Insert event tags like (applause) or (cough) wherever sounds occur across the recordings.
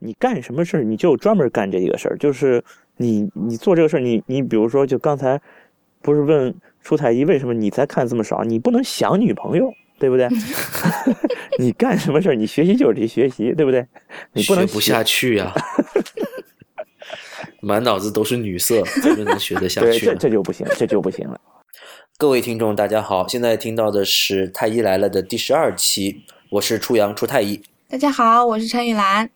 你干什么事儿你就专门干这一个事儿，就是你你做这个事儿，你你比如说就刚才不是问出太医为什么你才看这么少，你不能想女朋友。对不对？(laughs) (laughs) 你干什么事儿？你学习就是得学习，对不对？你不能学不下去呀，(laughs) 满脑子都是女色，怎么能学得下去？这这就不行，这就不行了。各位听众，大家好，现在听到的是《太医来了》的第十二期，我是初阳初太医。大家好，我是陈雨兰。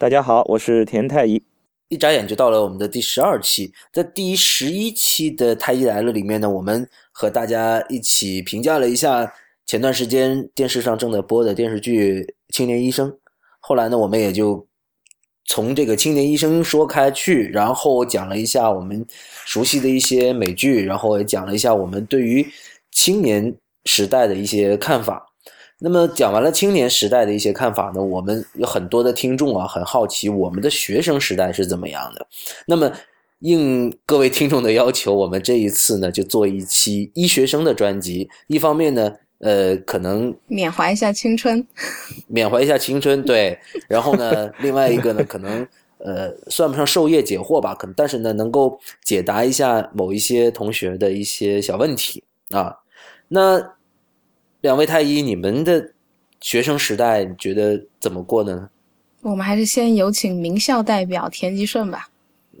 大家好，我是田太医。一眨眼就到了我们的第十二期，在第十一期的《太医来了》里面呢，我们和大家一起评价了一下。前段时间电视上正在播的电视剧《青年医生》，后来呢，我们也就从这个《青年医生》说开去，然后讲了一下我们熟悉的一些美剧，然后也讲了一下我们对于青年时代的一些看法。那么讲完了青年时代的一些看法呢，我们有很多的听众啊，很好奇我们的学生时代是怎么样的。那么应各位听众的要求，我们这一次呢就做一期医学生的专辑。一方面呢。呃，可能缅怀一下青春，(laughs) 缅怀一下青春，对。然后呢，另外一个呢，可能呃，算不上授业解惑吧，可能，但是呢，能够解答一下某一些同学的一些小问题啊。那两位太医，你们的学生时代觉得怎么过的呢？我们还是先有请名校代表田吉顺吧。(laughs)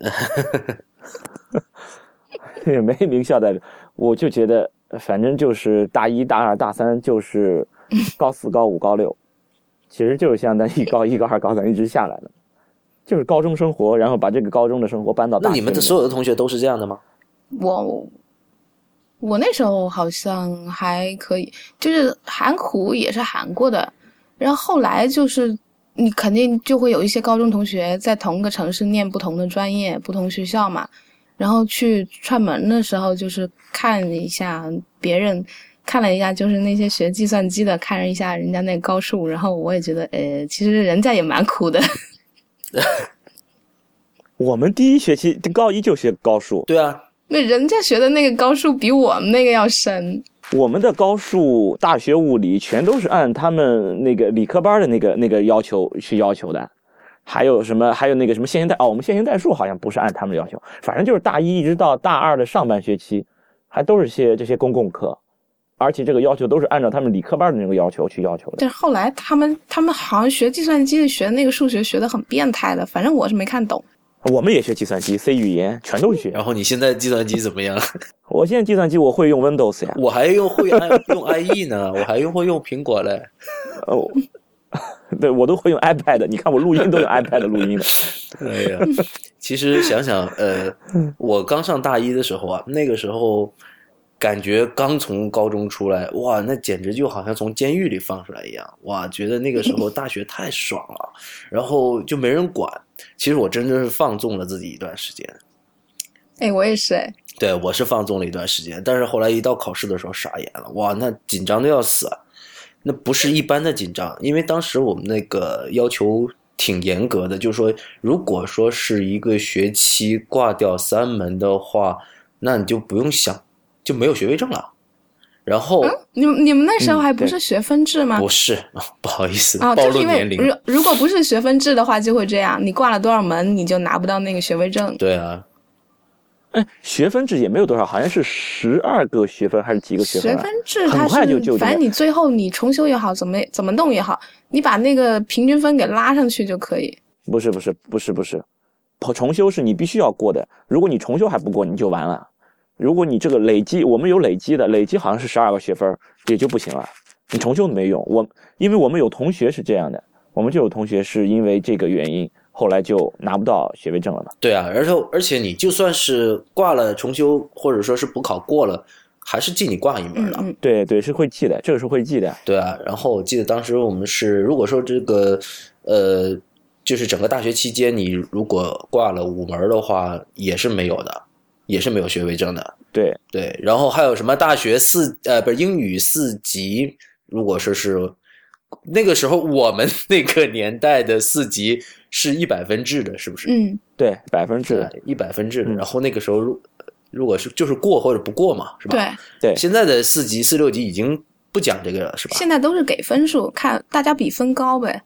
也没名校代表，我就觉得。反正就是大一、大二、大三，就是高四、高五、高六，其实就是相当于高一、高二、高三一直下来的，就是高中生活，然后把这个高中的生活搬到。那你们的所有的同学都是这样的吗？我我那时候好像还可以，就是喊苦也是喊过的，然后后来就是你肯定就会有一些高中同学在同个城市念不同的专业、不同学校嘛。然后去串门的时候，就是看一下别人，看了一下，就是那些学计算机的，看了一下人家那高数，然后我也觉得，呃，其实人家也蛮苦的。(laughs) 我们第一学期高一就学高数，对啊，那人家学的那个高数比我们那个要深。我们的高数大学物理全都是按他们那个理科班的那个那个要求去要求的。还有什么？还有那个什么线性代哦，我们线性代数好像不是按他们的要求，反正就是大一一直到大二的上半学期，还都是些这些公共课，而且这个要求都是按照他们理科班的那个要求去要求的。但是后来他们他们好像学计算机学那个数学学的很变态的，反正我是没看懂。我们也学计算机，C 语言全都学。然后你现在计算机怎么样？(laughs) 我现在计算机我会用 Windows 呀，我还用会用用 IE 呢，(laughs) 我还用会用苹果嘞。哦。(laughs) 对我都会用 iPad，你看我录音都用 iPad 录音的。哎呀，其实想想，呃，我刚上大一的时候啊，那个时候感觉刚从高中出来，哇，那简直就好像从监狱里放出来一样，哇，觉得那个时候大学太爽了，然后就没人管。其实我真的是放纵了自己一段时间。哎，我也是哎。对，我是放纵了一段时间，但是后来一到考试的时候傻眼了，哇，那紧张的要死。那不是一般的紧张，因为当时我们那个要求挺严格的，就是说，如果说是一个学期挂掉三门的话，那你就不用想，就没有学位证了。然后，你们你们那时候还不是学分制吗？不是，(laughs) 不好意思，暴露年龄。如如果不是学分制的话，就会这样，你挂了多少门，你就拿不到那个学位证。对啊。哎，学分制也没有多少，好像是十二个学分还是几个学分？学分制它是，反正你最后你重修也好，怎么怎么弄也好，你把那个平均分给拉上去就可以。不是不是不是不是，重修是你必须要过的，如果你重修还不过，你就完了。如果你这个累积，我们有累积的，累积好像是十二个学分，也就不行了。你重修没用，我因为我们有同学是这样的，我们就有同学是因为这个原因。后来就拿不到学位证了嘛？对啊，而且而且你就算是挂了重修，或者说是补考过了，还是记你挂一门的。对对，是会记的，这个是会记的。对啊，然后我记得当时我们是，如果说这个呃，就是整个大学期间，你如果挂了五门的话，也是没有的，也是没有学位证的。对对，然后还有什么大学四呃，不是英语四级，如果说是那个时候我们那个年代的四级。是一百分制的，是不是？嗯，对，百分制，一百分制的。然后那个时候，如如果是就是过或者不过嘛，是吧？对对。现在的四级、四六级已经不讲这个了，是吧？现在都是给分数，看大家比分高呗。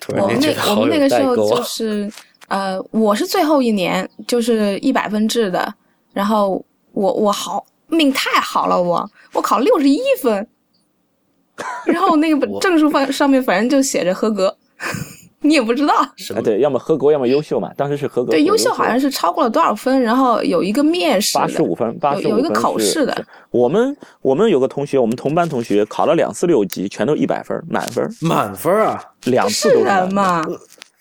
突然我们间觉得好那我们那有个时候就代沟啊！是，呃，我是最后一年，就是一百分制的，然后我我好命太好了，我我考六十一分，然后那个 (laughs) 我证书上上面反正就写着合格，(laughs) 你也不知道。(laughs) 什么？啊对，要么合格，要么优秀嘛。当时是合格，对，优优秀好像是超过了多少分，然后有一个面试的，八十五分，八十五有有一个考试的。我们我们有个同学，我们同班同学考了两次六级，全都一百分，满分，满分啊！两次是都是满分。人嘛？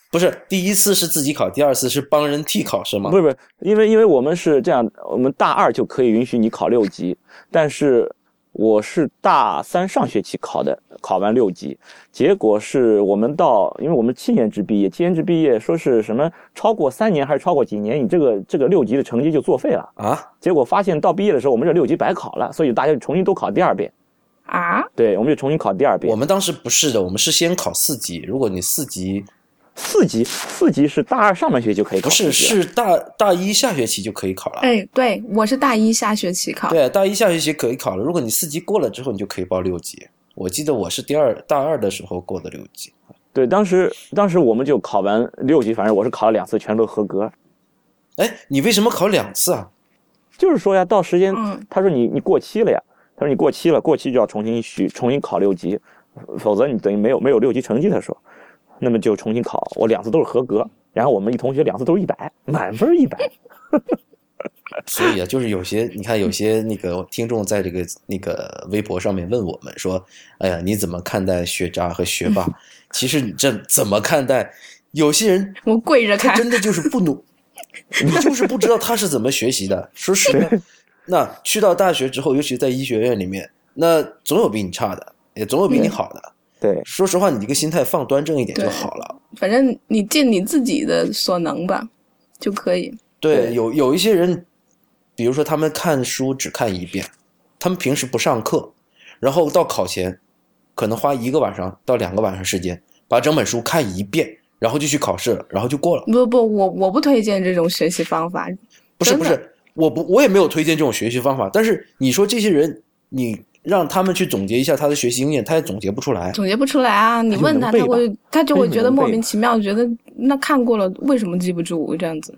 不是，第一次是自己考，第二次是帮人替考是吗？不是不是，因为因为我们是这样，我们大二就可以允许你考六级，但是我是大三上学期考的，考完六级，结果是我们到，因为我们七年制毕业，七年制毕业说是什么超过三年还是超过几年，你这个这个六级的成绩就作废了。啊，结果发现到毕业的时候，我们这六级白考了，所以大家就重新都考第二遍。啊，对，我们就重新考第二遍。我们当时不是的，我们是先考四级。如果你四级四级，四级是大二上半学期就可以考不是是大大一下学期就可以考了。哎，对我是大一下学期考，对，大一下学期可以考了。如果你四级过了之后，你就可以报六级。我记得我是第二大二的时候过的六级。对，当时当时我们就考完六级，反正我是考了两次，全都合格。哎，你为什么考两次啊？就是说呀，到时间，嗯他说你你过期了呀，他说你过期了，过期就要重新续重新考六级，否则你等于没有没有六级成绩。他说，那么就重新考。我两次都是合格，然后我们一同学两次都是一百，满分一百。(laughs) 所以啊，就是有些你看，有些那个听众在这个那个微博上面问我们说：“哎呀，你怎么看待学渣和学霸？”其实你这怎么看待？有些人我跪着看，他真的就是不努，(laughs) 你就是不知道他是怎么学习的。说实话，那去到大学之后，尤其在医学院里面，那总有比你差的，也总有比你好的。对，说实话，你这个心态放端正一点就好了。反正你尽你自己的所能吧，就可以。对，有有一些人，比如说他们看书只看一遍，他们平时不上课，然后到考前，可能花一个晚上到两个晚上时间把整本书看一遍，然后就去考试了，然后就过了。不不，我我不推荐这种学习方法。不是不是，我不我也没有推荐这种学习方法，但是你说这些人，你让他们去总结一下他的学习经验，他也总结不出来。总结不出来啊！你问他，他会他就会觉得莫名其妙，觉得那看过了为什么记不住这样子，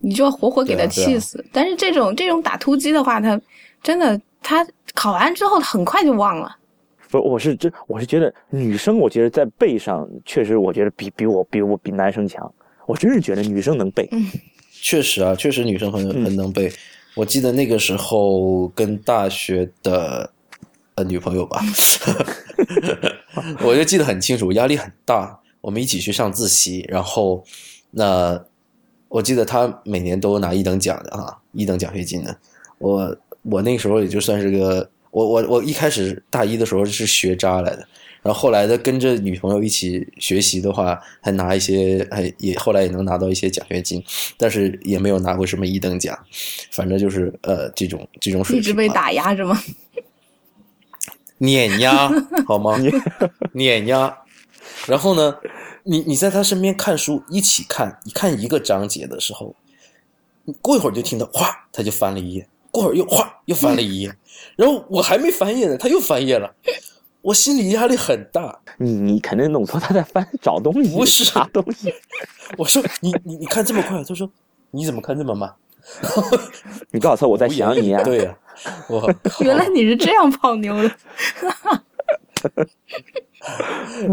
你就要活活给他对啊啊气死。但是这种这种打突击的话，他真的他考完之后很快就忘了。不，我是真我是觉得女生，我觉得在背上确实，我觉得比比我比我比男生强。我真是觉得女生能背。(laughs) 确实啊，确实女生很很能背。我记得那个时候跟大学的呃女朋友吧，(laughs) 我就记得很清楚，压力很大。我们一起去上自习，然后那我记得她每年都拿一等奖的啊，一等奖学金的。我我那个时候也就算是个我我我一开始大一的时候是学渣来的，然后后来的跟着女朋友一起学习的话，还拿一些，还也后来也能拿到一些奖学金，但是也没有拿过什么一等奖，反正就是呃这种这种水平吧一直被打压着吗？碾压，(laughs) 好吗？(laughs) 碾压。然后呢，你你在他身边看书，一起看，你看一个章节的时候，你过一会儿就听到哗，他就翻了一页，过会儿又哗又翻了一页，然后我还没翻页呢，他又翻页了，我心里压力很大。你你肯定弄错，他在翻找东西，不是啥东西。(laughs) 我说你你你看这么快，他说你怎么看这么慢？(laughs) 你告诉他我在想你啊。(laughs) 对呀、我原来你是这样泡妞的。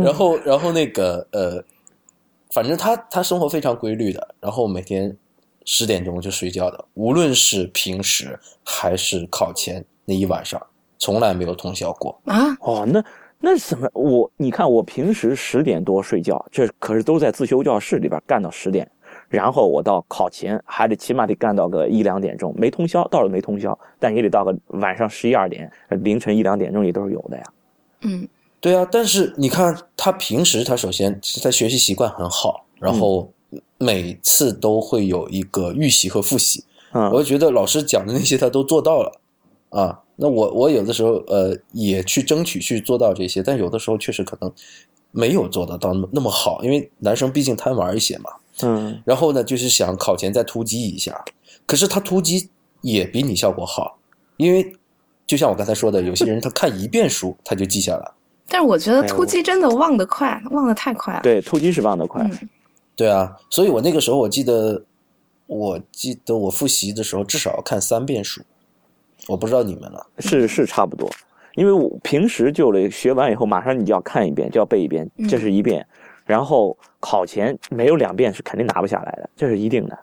然后，然后那个呃，反正他他生活非常规律的，然后每天十点钟就睡觉的，无论是平时还是考前那一晚上，从来没有通宵过。啊，哦，那那什么，我你看我平时十点多睡觉，这可是都在自修教室里边干到十点，然后我到考前还得起码得干到个一两点钟，没通宵倒是没通宵，但也得到个晚上十一二点，凌晨一两点钟也都是有的呀。嗯，对啊，但是你看他平时他首先他学习习惯很好，然后每次都会有一个预习和复习，嗯我就觉得老师讲的那些他都做到了啊。那我我有的时候呃也去争取去做到这些，但有的时候确实可能没有做得到那么那么好，因为男生毕竟贪玩一些嘛。嗯，然后呢，就是想考前再突击一下，可是他突击也比你效果好，因为就像我刚才说的，有些人他看一遍书他就记下来，(laughs) 但是我觉得哎突击真的忘得快，忘得太快了。对，突击是忘得快。嗯对啊，所以我那个时候我记得，我记得我复习的时候至少要看三遍书，我不知道你们了。是是差不多，因为我平时就得学完以后，马上你就要看一遍，就要背一遍，这是一遍。然后考前没有两遍是肯定拿不下来的，这是一定的。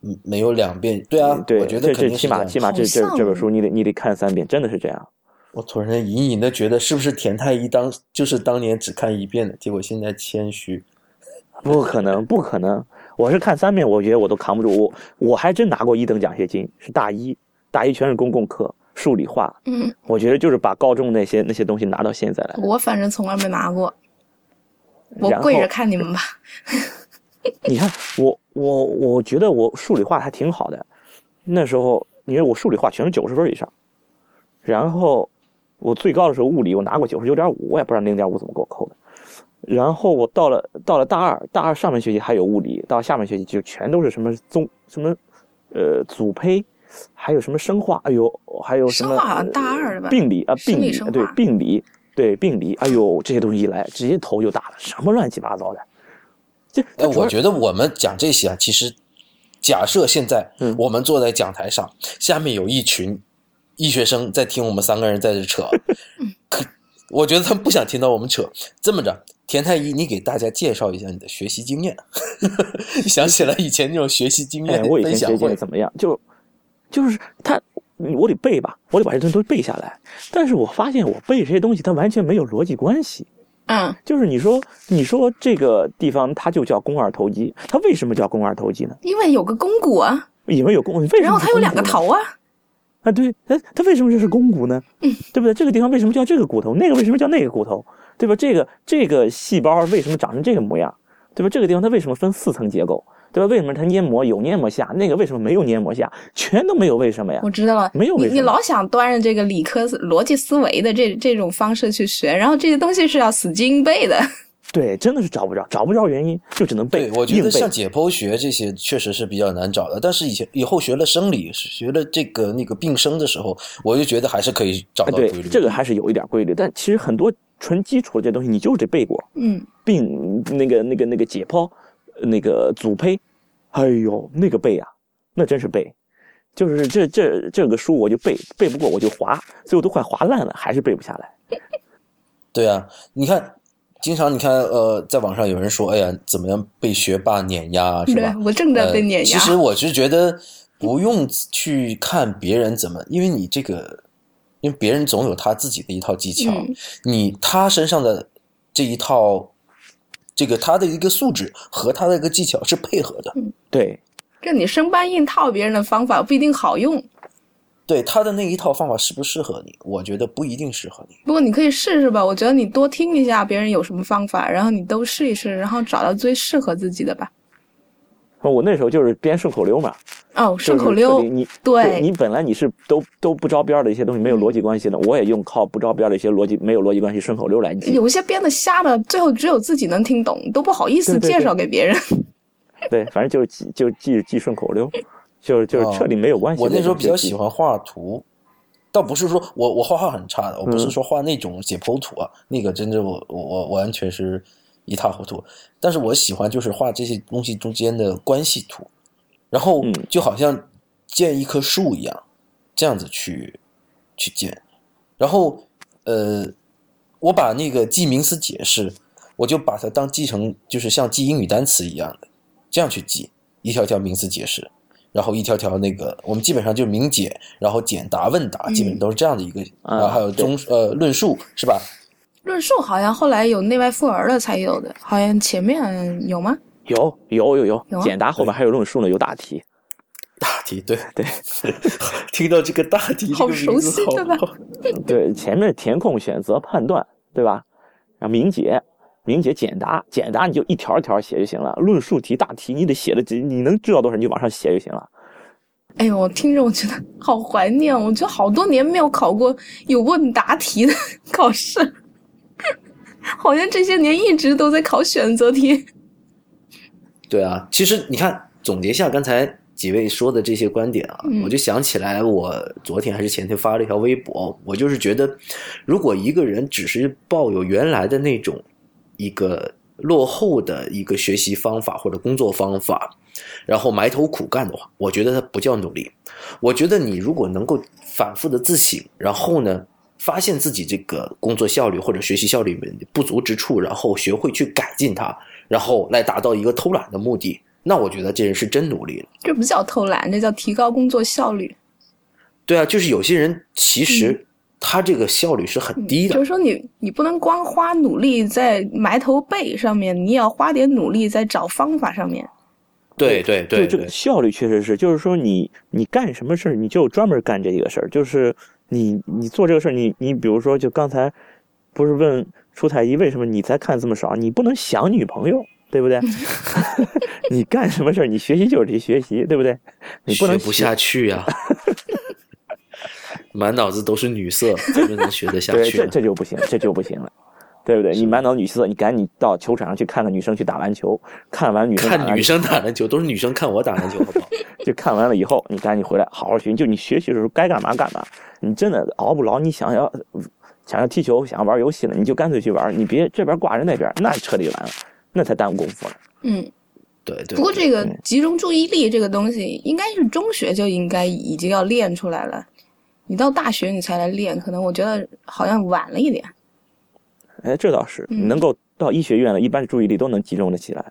嗯，没有两遍。对啊，对，我觉得这这起码起码这这这本书你得你得看三遍，真的是这样。我突然间隐隐的觉得，是不是田太医当就是当年只看一遍的，结果现在谦虚。(laughs) 不可能，不可能！我是看三遍，我觉得我都扛不住。我我还真拿过一等奖学金，是大一，大一全是公共课，数理化。嗯，我觉得就是把高中那些那些东西拿到现在来。我反正从来没拿过，我跪着看你们吧。(laughs) 你看，我我我觉得我数理化还挺好的，那时候因为我数理化全是九十分以上，然后我最高的时候物理我拿过九十九点五，我也不知道零点五怎么给我扣的。然后我到了到了大二，大二上半学期还有物理，到下半学期就全都是什么综什么呃组胚，还有什么生化，哎呦，还有什么生化好像呃大二的吧病理啊，病理对病理对病理，哎呦，这些东西一来，直接头就大了，什么乱七八糟的。这我觉得我们讲这些啊，其实假设现在嗯我们坐在讲台上，下面有一群医学生在听我们三个人在这扯，(laughs) 可我觉得他们不想听到我们扯。这么着，田太医，你给大家介绍一下你的学习经验，(laughs) 想起来以前那种学习经验哎，我以分享前学姐会。怎么样？就就是他，我得背吧，我得把这东西都背下来。但是我发现我背这些东西，它完全没有逻辑关系。嗯，就是你说，你说这个地方它就叫肱二头肌，它为什么叫肱二头肌呢？因为有个肱骨啊，因为有肱，为什么？然后它有两个。头啊。啊，对，它它为什么就是肱骨呢？嗯，对不对？这个地方为什么叫这个骨头？那个为什么叫那个骨头？对吧？这个这个细胞为什么长成这个模样？对吧？这个地方它为什么分四层结构？对吧？为什么它黏膜有黏膜下？那个为什么没有黏膜下？全都没有为什么呀？我知道了，没有为什么你老想端着这个理科逻辑思维的这这种方式去学，然后这些东西是要死记硬背的。(laughs) 对，真的是找不着，找不着原因，就只能背。对，我觉得像解剖学这些确实是比较难找的，但是以前以后学了生理，学了这个那个病生的时候，我就觉得还是可以找到规律。，这个还是有一点规律，但其实很多纯基础的这东西，你就是得背过。嗯，病那个那个那个解剖，呃那个组胚，哎呦，那个背啊，那真是背。就是这这这个书我就背背不过我就划，最后都快划烂了，还是背不下来。(laughs) 对啊，你看，经常你看，呃，在网上有人说，哎呀，怎么样被学霸碾压，是吧？我正在被碾压。呃。其实我是觉得不用去看别人怎么，因为你这个，因为别人总有他自己的一套技巧，嗯你他身上的这一套，这个他的一个素质和他的一个技巧是配合的。对，就你生搬硬套别人的方法不一定好用，对他的那一套方法适不适合你？我觉得不一定适合你。不过你可以试试吧。我觉得你多听一下别人有什么方法，然后你都试一试，然后找到最适合自己的吧。我那时候就是编顺口溜嘛，哦，顺口溜，你对你本来你是都都不着边的一些东西没有逻辑关系的，我也用靠不着边的一些逻辑没有逻辑关系顺口溜来记。有一些编的瞎的，最后只有自己能听懂，都不好意思介绍给别人。(laughs) 对，反正就是记就记记顺口溜，就是就是哦彻底没有关系的我那时候比较喜欢画图，倒不是说我我画画很差的，我不是嗯说画那种解剖图啊，那个真的我我我完全是一塌糊涂。但是我喜欢就是画这些东西中间的关系图，然后嗯就好像建一棵树一样，这样子去去建。然后呃，我把那个记名词解释，我就把它当记成就是像记英语单词一样的，这样去记一条条名词解释。然后一条条那个，我们基本上就是明解，然后简答问答，基本都是这样的一个，啊然后还有中呃论述是吧？论述好像后来有内外妇儿了才有的，好像前面有吗？有有有有有啊简答后面还有论述呢，有大题。大题对对，听到这个大题好熟悉对吧 (laughs) 对，前面填空、选择、判断，对吧？然后明解、明解、简答，简答你就一条一条写就行了。论述题、大题你得写的，你能知道多少你就往上写就行了。哎呦，我听着我觉得好怀念，我觉得好多年没有考过有问答题的 (laughs) 考试，(laughs) 好像这些年一直都在考选择题。对啊，其实你看，总结一下刚才几位说的这些观点啊，嗯我就想起来，我昨天还是前天发了一条微博，我就是觉得，如果一个人只是抱有原来的那种一个落后的一个学习方法或者工作方法，然后埋头苦干的话，我觉得他不叫努力。我觉得你如果能够反复的自省，然后呢，发现自己这个工作效率或者学习效率的不足之处，然后学会去改进它，然后来达到一个偷懒的目的，那我觉得这人是真努力了。这不叫偷懒，这叫提高工作效率。对啊，就是有些人其实他这个效率是很低的，就是说你你不能光花努力在埋头背上面，你也要花点努力在找方法上面。对对对这个效率确实是，就是说你你干什么事儿，你就专门干这一个事儿，就是你你做这个事儿，你你比如说，就刚才不是问出太医为什么你才看这么少，你不能想女朋友，对不对？(laughs) 你干什么事儿，你学习就是得学习，对不对？你不能学不下去呀、(laughs) 满脑子都是女色，怎么能学得下对，这去？这就不行，这就不行了。对不对？你满脑女色，你赶紧到球场上去看看女生去打篮球，看完女生看女生打篮球都是女生看我打篮球，好不好？(laughs) 就看完了以后，你赶紧回来好好学。就你学习的时候该干嘛干嘛。你真的熬不牢，你想要想要踢球，想要玩游戏了，你就干脆去玩，你别这边挂着那边，那彻底完了，那才耽误功夫了。嗯，对对。不过这个集中注意力这个东西，应该是中学就应该已经要练出来了。你到大学你才来练，可能我觉得好像晚了一点。哎，这倒是，能够到医学院了，一般注意力都能集中的起来。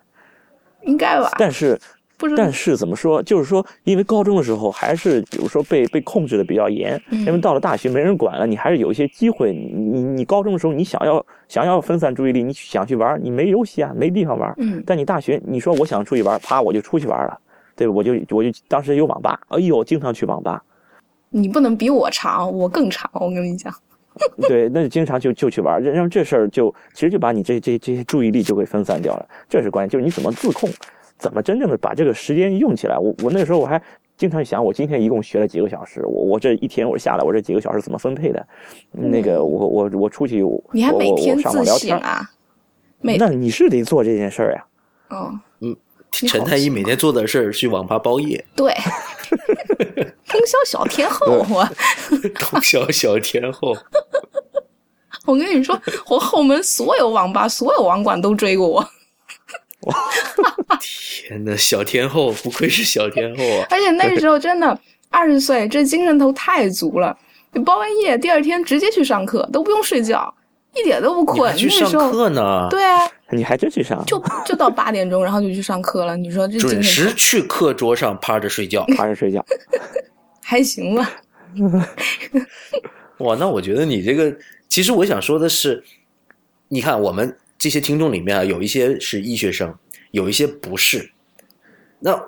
应该吧？但是，不但是怎么说？就是说，因为高中的时候还是比如说被被控制的比较严，嗯因为到了大学没人管了，你还是有一些机会。你你你高中的时候，你想要想要分散注意力，你想去玩，你没游戏啊，没地方玩。嗯但你大学，你说我想出去玩，啪，我就出去玩了，对吧？我就我就当时有网吧，哎呦，经常去网吧，你不能比我长，我更长。我跟你讲，(laughs) 对，那就经常就就去玩，然后这事儿就其实就把你这这这些注意力就给分散掉了，这是关键，就是你怎么自控，怎么真正的把这个时间用起来。我我那时候我还经常想，我今天一共学了几个小时，我我这一天我下来，我这几个小时怎么分配的？那个我我我出去，我你还每我我上天自网聊天，省啊？每那你是得做这件事儿呀。哦，嗯陈太医每天做的事儿去网吧包夜，对，(laughs) 通宵 (laughs) 小天后，我通宵小天后。我跟你说，我后门所有网吧、所有网管都追过我，天呐，小天后不愧是小天后啊！(laughs) 而且那时候真的二十岁，这精神头太足了。你包完夜，第二天直接去上课，都不用睡觉，一点都不困。你去上课呢？对啊，你还真去上？(laughs) 就就到八点钟，然后就去上课了。你说这准时去课桌上趴着睡觉。趴着睡觉。(laughs) 还行吧？哇，那我觉得你这个，其实我想说的是，你看我们这些听众里面啊，有一些是医学生，有一些不是。那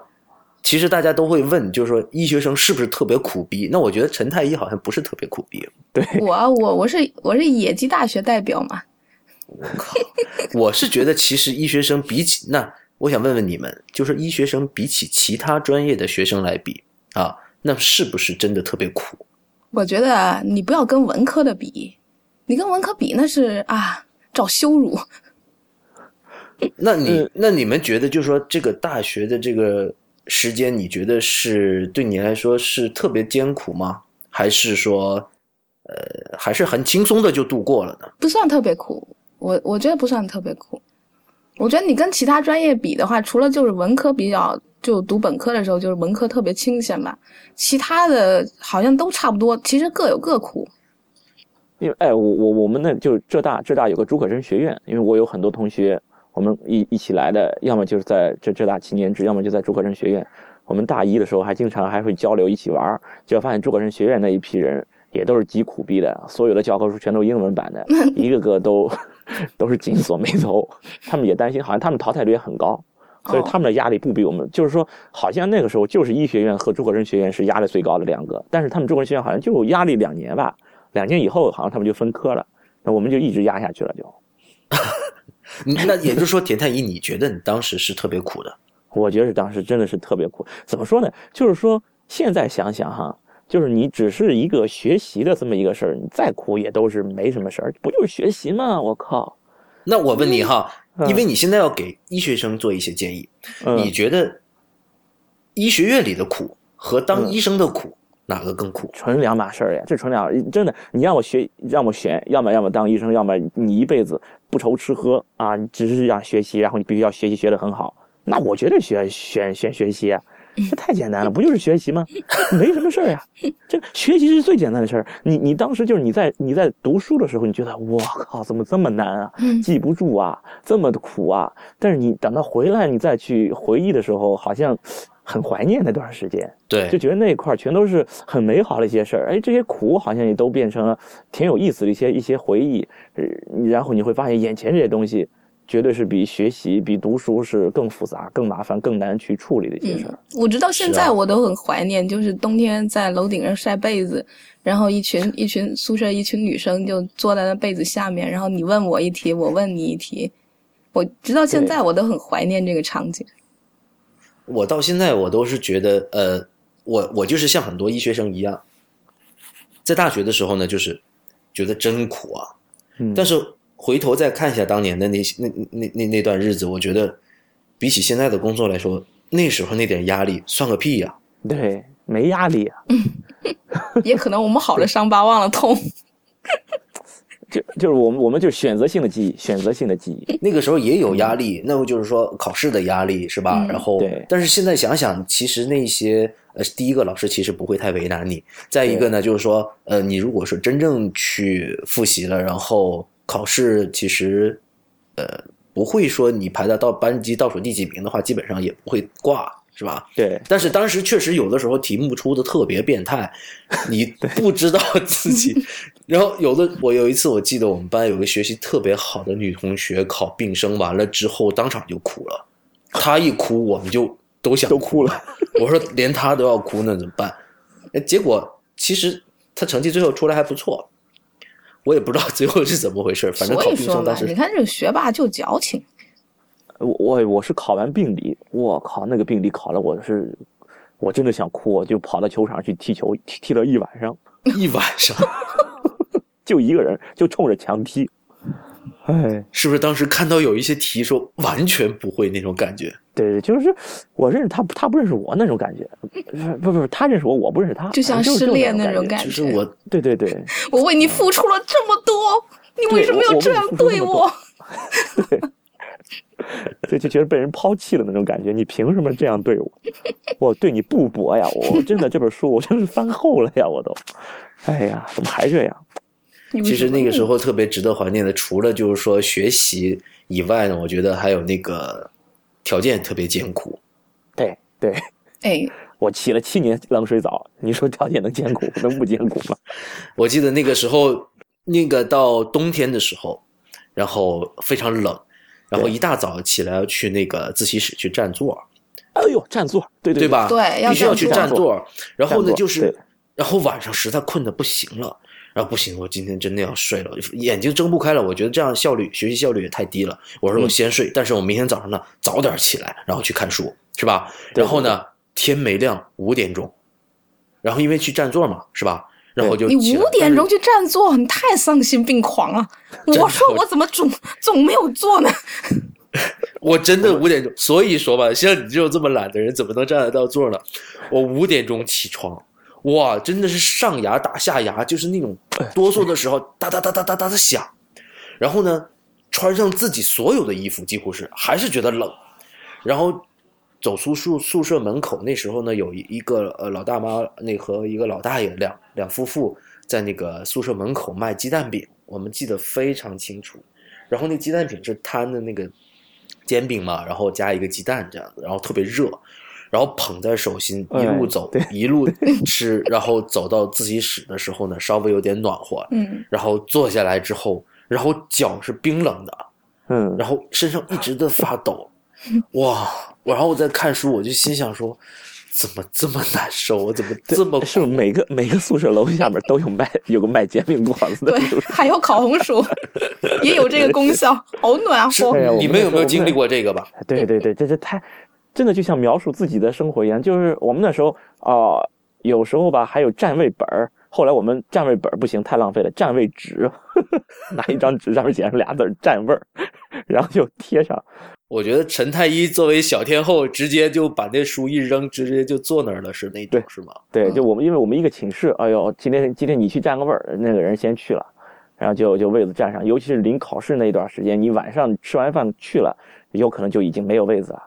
其实大家都会问，就是说医学生是不是特别苦逼？那我觉得陈太医好像不是特别苦逼。对我我我是我是野鸡大学代表嘛，我靠，我是觉得其实医学生比起那，我想问问你们，就是医学生比起其他专业的学生来比啊，那是不是真的特别苦？我觉得啊你不要跟文科的比，你跟文科比那是啊找羞辱。(laughs) 那你、嗯那你们觉得，就是说这个大学的这个时间，你觉得是对你来说是特别艰苦吗？还是说，呃，还是很轻松的就度过了呢？不算特别苦，我我觉得不算特别苦。我觉得你跟其他专业比的话，除了就是文科比较，就读本科的时候就是文科特别清闲吧，其他的好像都差不多，其实各有各苦。因为哎，我我我们那就浙大浙大有个朱可桢学院，因为我有很多同学，我们一一起来的，要么就是在这浙大七年制，要么就在朱可桢学院。我们大一的时候还经常还会交流一起玩儿，结果发现朱可桢学院那一批人也都是极苦逼的，所有的教科书全都是英文版的，(laughs) 一个个都都是紧锁眉头。他们也担心，好像他们淘汰率也很高，所以他们的压力不比我们，就是说，好像那个时候就是医学院和朱可桢学院是压力最高的两个，但是他们朱可桢学院好像就压力两年吧，两年以后好像他们就分科了，那我们就一直压下去了就。(laughs) 那也就是说，田太医，你觉得你当时是特别苦的？(laughs) 我觉得当时真的是特别苦。怎么说呢？就是说现在想想哈，就是你只是一个学习的这么一个事儿，你再苦也都是没什么事儿，不就是学习吗？我靠！那我问你哈，嗯因为你现在要给医学生做一些建议，嗯你觉得医学院里的苦和当嗯医生的苦，哪个更苦？纯两码事儿呀，这纯两真的。你让我学，让我选，要么要么当医生，要么你一辈子不愁吃喝啊，你只是想学习，然后你必须要学习学得很好，那我绝对选选选学习啊，这太简单了，不就是学习吗？没什么事儿呀，这学习是最简单的事儿。你你当时就是你在你在读书的时候，你觉得我靠，怎么这么难啊？嗯记不住啊，这么的苦啊。但是你等到回来，你再去回忆的时候，好像很怀念那段时间。对就，觉得那一块儿全都是很美好的一些事儿，哎，这些苦好像也都变成了挺有意思的一些一些回忆，呃，然后你会发现眼前这些东西绝对是比学习、比读书是更复杂、更麻烦、更难去处理的一些事儿。我直到现在我都很怀念，就是冬天在楼顶上晒被子，然后一群一群宿舍一群女生就坐在那被子下面，然后你问我一题，我问你一题，我直到现在我都很怀念这个场景。我到现在我都是觉得，呃，我我就是像很多医学生一样，在大学的时候呢，就是觉得真苦啊。嗯，但是回头再看一下当年的那那那那那段日子，我觉得比起现在的工作来说，那时候那点压力算个屁呀、对，没压力啊，(laughs) 也可能我们好了伤疤忘了痛。就就是我们我们就是选择性的记忆，选择性的记忆。那个时候也有压力，那么就是说考试的压力是吧？嗯然后对，但是现在想想，其实那些呃，第一个老师其实不会太为难你，再一个呢，就是说呃，你如果说真正去复习了，然后考试，其实呃不会说你排到到班级倒数第几名的话，基本上也不会挂，是吧？对，但是当时确实有的时候题目出的特别变态，(laughs) 你不知道自己。(laughs) 然后有的我有一次我记得我们班有个学习特别好的女同学考并生完了之后当场就哭了，她一哭我们就都想都哭了。我说连她都要哭，那怎么办？哎结果其实她成绩最后出来还不错，我也不知道最后是怎么回事，反正考并升当，时你看这个学霸就矫情。我我我是考完病理，我靠，那个病理考了，我是我真的想哭，我就跑到球场去踢球，踢踢了一晚上，(laughs) 一晚上，(laughs) 就一个人，就冲着墙踢。哎，是不是当时看到有一些题说完全不会那种感觉？对，就是我认识他，他不认识我那种感觉，不不不，他认识我，我不认识他，就像失恋那种感觉就是我对对对，(laughs) 我为你付出了这么多，你为什么要这样对我？对，(laughs) 就觉得被人抛弃了那种感觉。你凭什么这样对我？(laughs) 我对你不薄呀！我真的这本书我真是翻厚了呀！我都，哎呀，怎么还这样？其实那个时候特别值得怀念的，除了就是说学习以外呢，我觉得还有那个条件特别艰苦。对对，哎，(laughs) 我起了七年冷水澡，你说条件能艰苦，能不艰苦吗？我记得那个时候，那个到冬天的时候，然后非常冷，然后一大早起来要去那个自习室去占座，哎呦，占座，对对对？吧？对要必须要去占占座。然后呢，就是，然后晚上实在困的不行了。然后不行，我今天真的要睡了，眼睛睁不开了。我觉得这样效率学习效率也太低了。我说我先睡，但是我明天早上呢早点起来，然后去看书，是吧？然后呢，天没亮五点钟，然后因为去占座嘛，是吧？然后就你五点钟，去占座，你太丧心病狂了。我说我怎么总总没有做呢？(laughs) 我真的五点钟。所以说吧，像你这种这么懒的人，怎么能占得到座呢？我五点钟起床，哇，真的是上牙打下牙，就是那种哆嗦的时候哒哒哒哒哒哒的响。然后呢，穿上自己所有的衣服，几乎是还是觉得冷。然后走出宿宿舍门口，那时候呢，有一一个呃老大妈，那和一个老大爷两两夫妇在那个宿舍门口卖鸡蛋饼，我们记得非常清楚。然后那鸡蛋饼是摊的那个煎饼嘛，然后加一个鸡蛋这样子，然后特别热，然后捧在手心一路哎走、对一路吃，(laughs) 然后走到自习室的时候呢，稍微有点暖和，嗯，然后坐下来之后，然后脚是冰冷的，嗯，然后身上一直在发抖，哇！然后我在看书，我就心想说，怎么这么难受？我怎么这么是不是每个每个宿舍楼下面都有卖有个卖煎饼果子的？对，还有烤红薯，(laughs) 也有这个功效，好暖和。你们有没有经历过这个吧？对对对，这这太真的就像描述自己的生活一样。就是我们那时候啊、有时候吧还有占位本儿。后来我们占位本儿不行，太浪费了，占位纸，(laughs) 拿一张纸上面写上俩字儿“占位儿”，然后就贴上。我觉得陈太医作为小天后，直接就把那书一扔，直接就坐那儿了，是那种是吗？对，嗯就我们，因为我们一个寝室，哎呦，今天今天你去占个位儿，那个人先去了，然后就就位子占上。尤其是临考试那一段时间，你晚上吃完饭去了，有可能就已经没有位子了。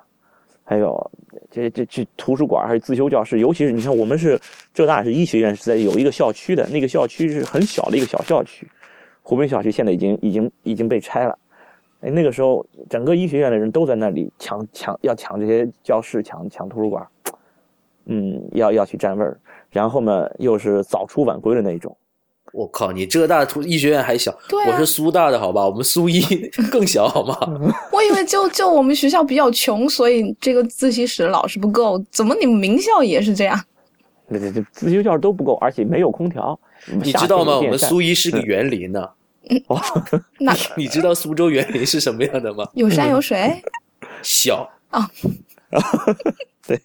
还有这这去图书馆还是自修教室，尤其是你看我们是浙大是医学院是在有一个校区的，那个校区是很小的一个小校区，湖滨校区现在已经已经已经被拆了。哎，那个时候整个医学院的人都在那里抢抢要抢这些教室，抢抢图书馆，嗯，要要去占位儿，然后呢又是早出晚归的那种。我靠，你浙大图医学院还小，对啊我是苏大的好吧？我们苏医 (laughs) 更小好吗？我以为就就我们学校比较穷，所以这个自习室老师不够。怎么你们名校也是这样？那 (laughs) 这这自修教室都不够，而且没有空调。你知道吗？我们苏苏医是个园林呢。(laughs) 那你知道苏州园林是什么样的吗？有山有水，(laughs) 小啊。对。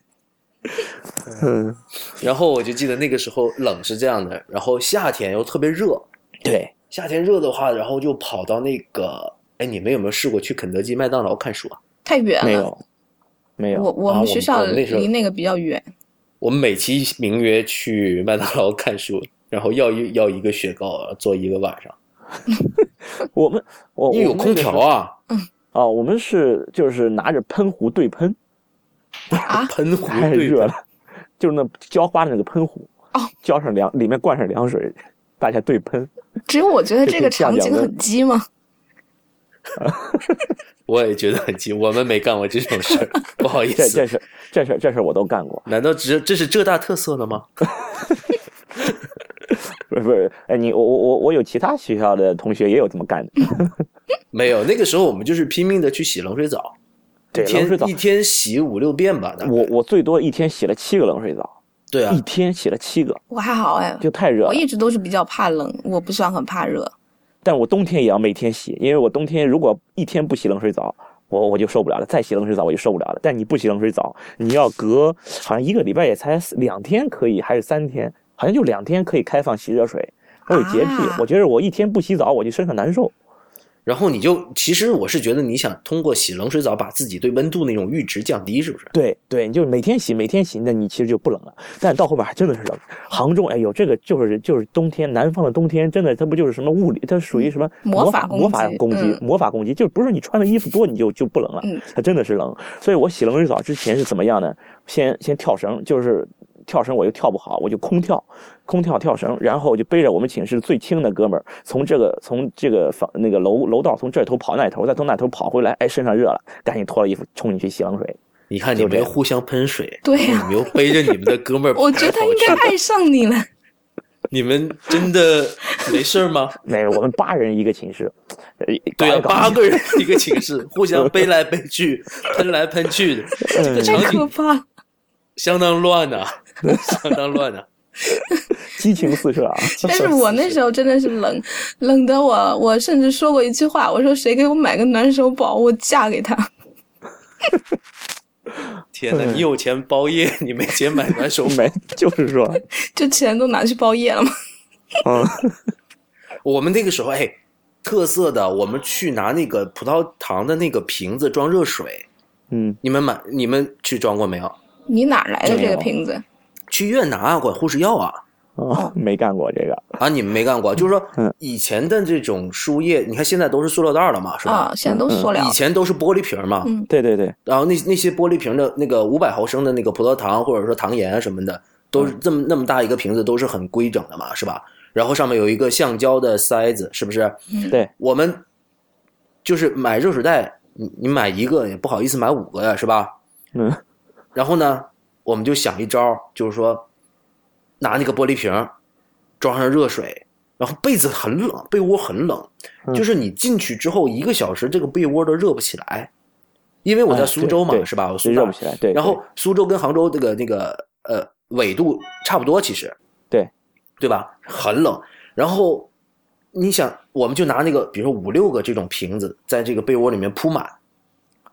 嗯，然后我就记得那个时候冷是这样的，然后夏天又特别热。对，夏天热的话，然后就跑到那个，哎，你们有没有试过去肯德基、麦当劳看书啊？太远了。没有，没有。我我们们学校离那个比较远。我们美其名曰去麦当劳看书，然后要一要一个雪糕，坐一个晚上。(laughs) 我们我因为有空调啊，啊，我们是就是拿着喷壶对喷，啊，(laughs) 喷壶太热了，就是那浇花的那个喷壶，哦，浇上凉，里面灌上凉水，大家对喷。只有我觉得这个场景很鸡吗？(laughs) 我也觉得很急。我们没干过这种事儿，不好意思这这。事这事这事我都干过。难道只这是浙大特色的吗？(laughs) 不是不是，哎，你我我我我有其他学校的同学也有这么干的。(laughs) 没有，那个时候我们就是拼命的去洗冷水澡，(laughs) 对，一天冷水澡一，天洗五六遍吧。我我最多一天洗了七个冷水澡，对啊一，天洗了七个，我还好哎，就太热了。我一直都是比较怕冷，我不算很怕热。但我冬天也要每天洗，因为我冬天如果一天不洗冷水澡，我我就受不了了。再洗冷水澡我就受不了了。但你不洗冷水澡，你要隔好像一个礼拜也才两天可以，还是三天，好像就两天可以开放洗热水。我有洁癖，啊我觉得我一天不洗澡我就身上难受。然后你就其实我是觉得你想通过洗冷水澡把自己对温度那种阈值降低，是不是？对对，你就是每天洗，每天洗，那你其实就不冷了。但到后边还真的是冷。杭州，哎呦，这个就是就是冬天，南方的冬天，真的它不就是什么物理，它属于什么魔法法魔法攻攻击，嗯魔法攻击，就不是你穿的衣服多你就就不冷了，嗯它真的是冷。所以我洗冷水澡之前是怎么样呢？先先跳绳，就是跳绳我又跳不好，我就空跳，空跳跳绳，然后我就背着我们寝室最轻的哥们儿，从这个从这个房那个楼楼道从这头跑那头，再从那头跑回来，哎，身上热了，赶紧脱了衣服冲进去洗冷水。你看你们又互相喷水，对呀你们又背着你们的哥们儿 (laughs) 我觉得他应该爱上你了。你们真的没事儿吗？(laughs) 没有，我们八人一个寝室，呃 (laughs) 对啊，八个人一个寝室，互相背来背去，喷来喷去的，这个嗯场太可景怕了！相当乱呐、(laughs) 相当乱呐、(laughs) 激情四射啊！(laughs) 但是我那时候真的是冷，冷的我，我甚至说过一句话，我说谁给我买个暖手宝，我嫁给他。天哪，你有钱包夜，你没钱买暖手宝。没，就是说，这钱都拿去包夜了吗。嗯，我们那个时候，哎，特色的，我们去拿那个葡萄糖的那个瓶子装热水，嗯，你们买，你们去装过没有？你哪来的这个瓶子？去医院拿啊，管护士要啊。哦，(laughs) 没干过这个，啊，你们没干过，就是说嗯，以前的这种输液，你看现在都是塑料袋了嘛，是吧？啊，现在都塑料以。前都是玻璃瓶嘛，嗯对对对，然后那那些玻璃瓶的那个五百毫升的那个葡萄糖或者说糖盐啊什么的，都是这么那么大一个瓶子，都是很规整的嘛，是吧？然后上面有一个橡胶的塞子，是不是？对，我们就是买热水袋，你你买一个也不好意思买五个呀，是吧？嗯，然后呢，我们就想一招，就是说拿那个玻璃瓶装上热水，然后被子很冷，被窝很冷，嗯就是你进去之后一个小时，这个被窝都热不起来，因为我在哎苏州嘛，是吧？我苏州热不，起来，对，然后苏州跟杭州这个那个呃纬度差不多，其实对对吧？很冷，然后你想，我们就拿那个，比如说五六个这种瓶子，在这个被窝里面铺满，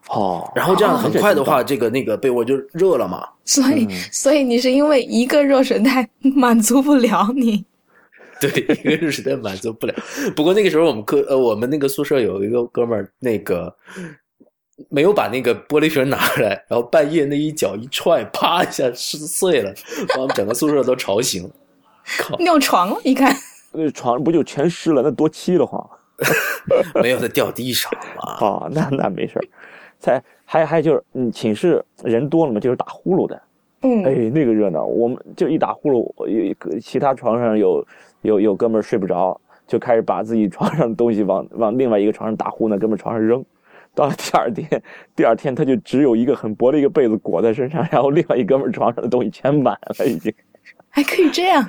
哦，然后这样哦很快的话，这个那个被窝就热了嘛。所以，嗯所以你是因为一个热水袋满足不了你，对，一个热水袋满足不了。不过那个时候我们科呃，我们那个宿舍有一个哥们儿，那个没有把那个玻璃瓶拿出来，然后半夜那一脚一踹，啪一下撕碎了，把我们整个宿舍都吵醒了。靠，尿床了，一看，那床不就全湿了？那多气得慌 (laughs) 没有，它掉地上了。哦！那那没事儿。再还还就是，嗯，寝室人多了嘛，就是打呼噜的。嗯，哎，那个热闹，我们就一打呼噜，有一个其他床上有有有哥们儿睡不着，就开始把自己床上的东西往往另外一个床上打呼，那哥们儿床上扔。到了第二天，第二天他就只有一个很薄的一个被子裹在身上，然后另外一哥们儿床上的东西全满了，已经。还可以这样，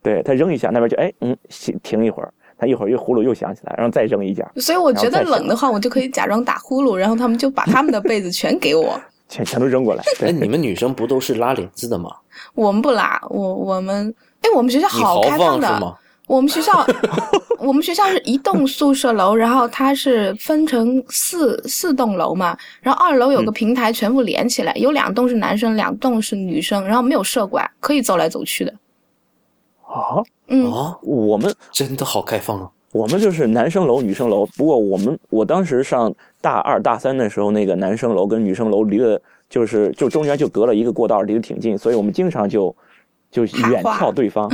对他扔一下，那边就哎嗯停停一会儿，他一会儿又呼噜又响起来，然后再扔一下，所以我觉得冷的话，我就可以假装打呼噜，然后他们就把他们的被子全给我。(laughs) 全全都扔过来。(laughs) 哎，对，你们女生不都是拉帘子的吗？我们不拉，我我们，哎，我们学校好开放的。放？我们学校，(laughs) 我们学校是一栋宿舍楼，然后它是分成四四栋楼嘛，然后二楼有个平台全部连起来，有两栋是男生，两栋是女生，然后没有舍管，可以走来走去的。啊，嗯，啊，我们真的好开放啊！我们就是男生楼、女生楼。不过我们我当时上大二、大三的时候，那个男生楼跟女生楼离的，就是就中间就隔了一个过道，离得挺近，所以我们经常就就远眺对方，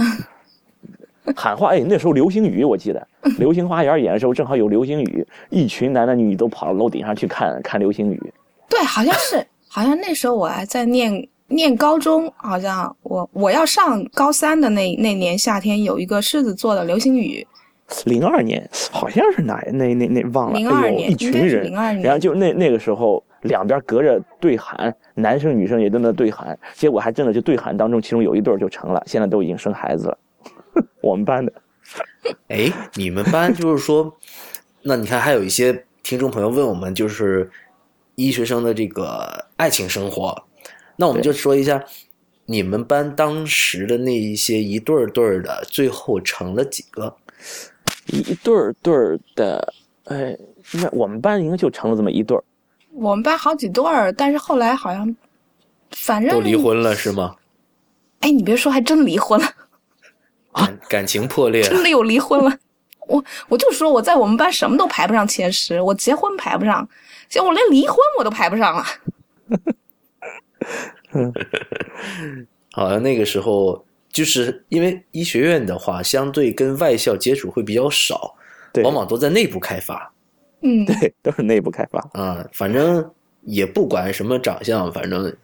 (laughs) 喊话。哎，那时候流星雨，我记得《流星花园》演的时候正好有流星雨，一群男男女女都跑到楼顶上去看看流星雨。对，好像是，好像那时候我还在念念高中，好像我我要上高三的那那年夏天，有一个狮子座的流星雨，零二年好像是哪那那那忘了，02哎呦，年一群人，年然后就那那个时候两边隔着对喊，男生女生也在那对喊，结果还真的就对喊当中，其中有一对就成了，现在都已经生孩子了，(laughs) 我们班的。(laughs) 哎，你们班就是说，那你看还有一些听众朋友问我们，就是医学生的这个爱情生活，那我们就说一下，你们班当时的那一些一对儿对儿的，最后成了几个？一对儿对儿的，哎，那我们班应该就成了这么一对儿。我们班好几对儿，但是后来好像，反正都离。婚了是吗？哎，你别说，还真离婚了，啊感情破裂了真的有离婚了。我我就说我在我们班什么都排不上前十，我结婚排不上，结果我连离婚我都排不上了。(laughs) 好像那个时候就是因为医学院的话，相对跟外校接触会比较少，对，往往都在内部开发嗯，对都是内部开发。啊。反正也不管什么长相，反正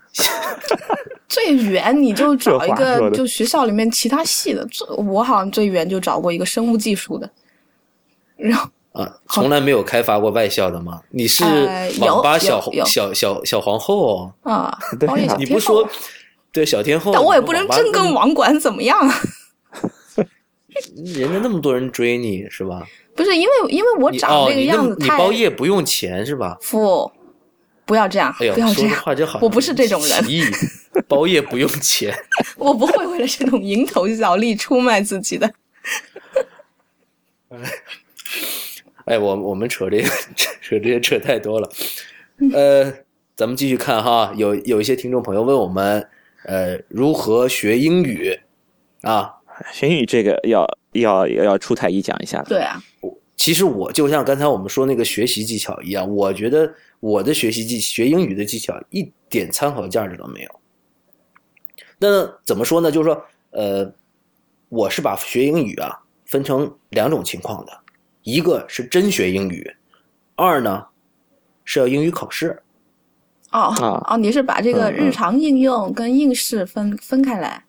(laughs) 最远你就找一个就学校里面其他系的，这我好像最远就找过一个生物技术的，然后啊，从来没有开发过外校的吗？你是网吧小、有有小小小皇后哦，啊，(laughs) 你不说对小天后，但我也不能真跟网管怎么样啊。(laughs) 人家那么多人追你是吧？不是因为因为我长这个样子你包夜不用钱是吧？不，不要这样，不要这样，话就好，我不是这种人包夜不用钱。(laughs) 我不会为了这种蝇头小利出卖自己的。哎，我我们扯这个扯扯这些扯太多了。呃，咱们继续看哈，有有一些听众朋友问我们，呃，如何学英语啊？学英语这个要要要要出太医讲一下了。对啊，其实我就像刚才我们说那个学习技巧一样，我觉得我的学习技学英语的技巧一点参考价值都没有。那怎么说呢？就是说，呃，我是把学英语啊分成两种情况的，一个是真学英语，二呢是要英语考试。哦啊哦，你是把这个日常应用跟应试分分开来？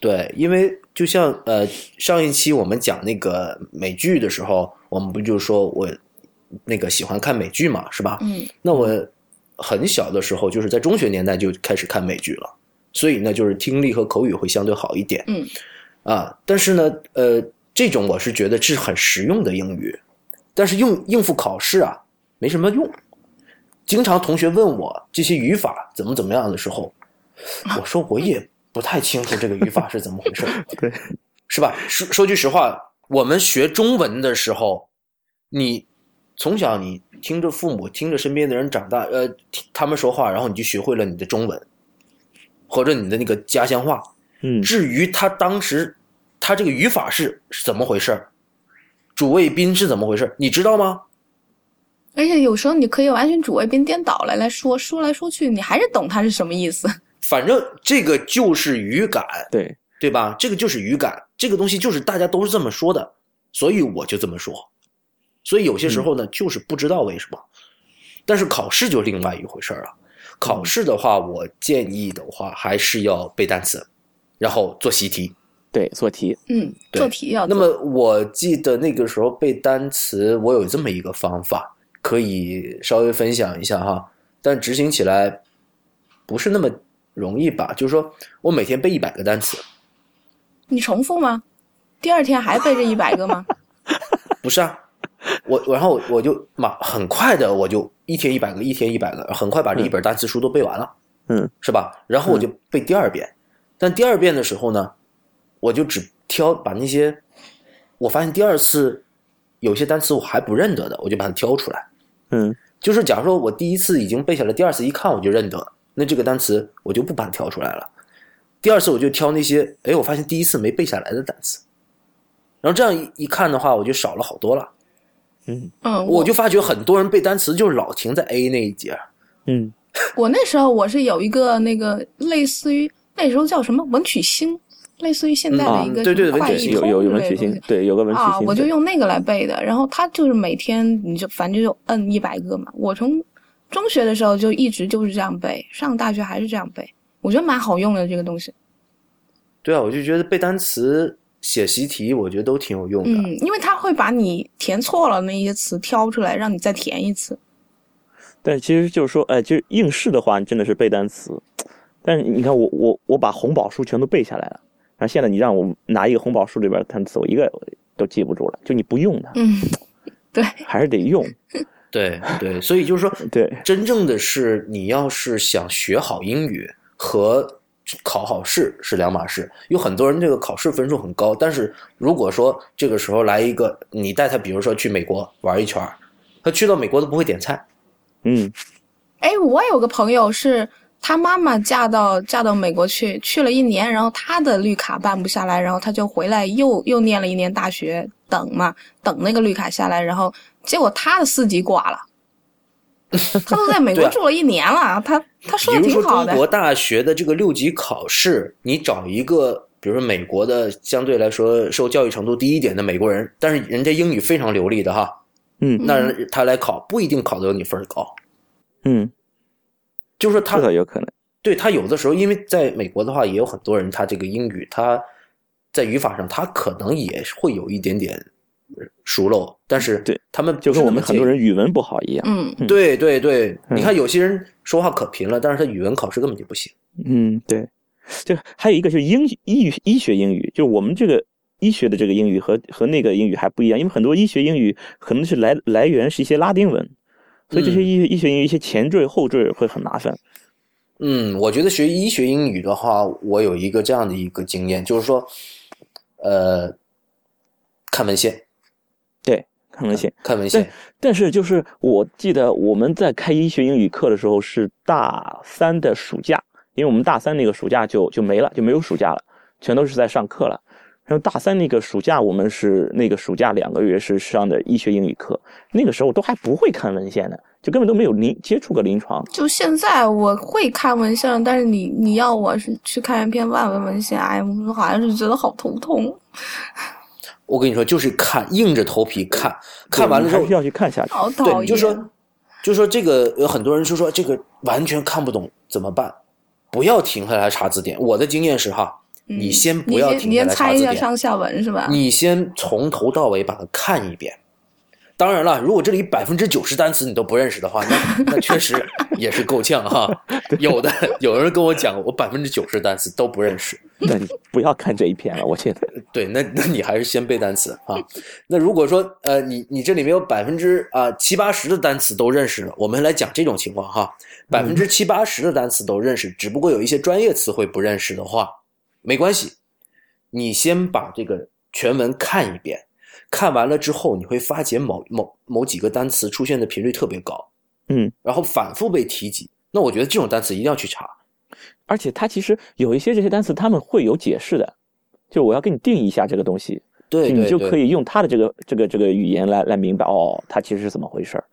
对，因为就像呃上一期我们讲那个美剧的时候，我们不就说我那个喜欢看美剧嘛，是吧？嗯那我很小的时候，就是在中学年代就开始看美剧了，所以呢，就是听力和口语会相对好一点。嗯啊，但是呢，呃，这种我是觉得是很实用的英语，但是用应付考试啊没什么用。经常同学问我这些语法怎么怎么样的时候，(laughs) 我说我也不太清楚这个语法是怎么回事，(laughs) 对，是吧？说说句实话，我们学中文的时候，你从小你听着父母、听着身边的人长大，呃，听他们说话，然后你就学会了你的中文，或者你的那个家乡话。嗯，至于他当时它这个语法是是怎么回事，主谓宾是怎么回事，你知道吗？而且有时候你可以完全主谓宾颠倒来来说，说来说去，你还是懂它是什么意思。反正这个就是语感，对，对吧？这个就是语感，这个东西就是大家都是这么说的，所以我就这么说。所以有些时候呢，就是不知道为什么。但是考试就另外一回事儿了。考试的话，我建议的话还是要背单词，然后做习题。对，做题。嗯，对做题要那么我记得那个时候背单词，我有这么一个方法，可以稍微分享一下哈。但执行起来不是那么容易吧？就是说我每天背一百个单词，你重复吗？第二天还背这一百个吗？(laughs) 不是啊，我然后我就马很快的我就一天一百个，一天一百个，很快把这一本单词书都背完了，嗯，是吧？然后我就背第二遍，但第二遍的时候呢，我就只挑把那些我发现第二次有些单词我还不认得的，我就把它挑出来。嗯就是假如说我第一次已经背下来，第二次一看我就认得，那这个单词我就不把它挑出来了。第二次我就挑那些，哎，我发现第一次没背下来的单词，然后这样一一看的话，我就少了好多了。嗯嗯，我就发觉很多人背单词就是老停在 A 那一节，嗯我那时候我是有一个那个类似于那时候叫什么文曲星，类似于现在的一个嗯对对文曲星有快译通有有文曲之类的东西，星对，有个文曲啊，星。我就用那个来背的。然后它就是每天你就反正就摁一百个嘛。我从中学的时候就一直就是这样背，上大学还是这样背，我觉得蛮好用的这个东西。对啊，我就觉得背单词、写习题，我觉得都挺有用的。嗯，因为它会把你填错了那些词挑出来，让你再填一次。但其实就是说，哎，就是应试的话，你真的是背单词。但是你看我我我把红宝书全都背下来了，然后现在你让我拿一个红宝书里边的单词，我一个都记不住了。就你不用它，嗯，对，还是得用。(laughs) 对对，所以就是说，对，真正的是你要是想学好英语和考好试是两码事。有很多人这个考试分数很高，但是如果说这个时候来一个，你带他，比如说去美国玩一圈，他去到美国都不会点菜。嗯哎，我有个朋友是他妈妈嫁到嫁到美国去，去了一年，然后他的绿卡办不下来，然后他就回来又又念了一年大学，等嘛，等那个绿卡下来，然后结果他的四级挂了。(laughs) 他都在美国住了一年了，他他说比如说的挺好的。中国大学的这个六级考试，你找一个，比如说美国的相对来说受教育程度低一点的美国人，但是人家英语非常流利的哈，嗯那人他来考不一定考得有你分儿高。嗯，就是说他这倒有可能。对他有的时候，因为在美国的话，也有很多人他这个英语他在语法上他可能也会有一点点呃疏漏，但是对他们就跟我们很多人。语文不好一样。嗯，对对对，嗯你看有些人说话可贫了，但是他语文考试根本就不行。嗯，对。就还有一个就是英语医语医学英语，就是我们这个医学的这个英语和和那个英语还不一样，因为很多医学英语可能是来来源是一些拉丁文，所以这些嗯医医学英语一些前缀后缀会很麻烦。嗯，我觉得学医学英语的话，我有一个这样的一个经验，就是说，呃，看文献，对，看文献。看文献，但是就是我记得我们在开医学英语课的时候是大三的暑假，因为我们大三那个暑假就就没了，就没有暑假了，全都是在上课了。然后大三那个暑假，我们是那个暑假两个月是上的医学英语课，那个时候都还不会看文献呢，就根本都没有临接触过临床。就现在我会看文献，但是你你要我是去看一篇外文文献，哎，我好像是觉得好头痛。我跟你说，就是看，硬着头皮看，看完了之后要去看下去。对，好讨厌。你就说，就说这个有很多人就说这个完全看不懂怎么办？不要停下来查字典。我的经验是哈，嗯你先不你先你先要停下来查猜一字典，下上下文是吧？你先从头到尾把它看一遍。当然了，如果这里百分之九十单词你都不认识的话，那 (laughs) 那确实也是够呛哈。有的 (laughs) 有人跟我讲，我百分之九十单词都不认识。那你不要看这一篇了，我觉得。对，那那你还是先背单词啊。那如果说呃，你你这里面有百分之啊七八十的单词都认识了，我们来讲这种情况哈，百分之七八十的单词都认识，只不过有一些专业词汇不认识的话，没关系，你先把这个全文看一遍，看完了之后，你会发现某某某几个单词出现的频率特别高，嗯，然后反复被提及。那我觉得这种单词一定要去查。而且它其实有一些这些单词他们会有解释的，就我要给你定义一下这个东西，对对对你就可以用他的这个这个这个语言来来明白哦，它其实是怎么回事儿。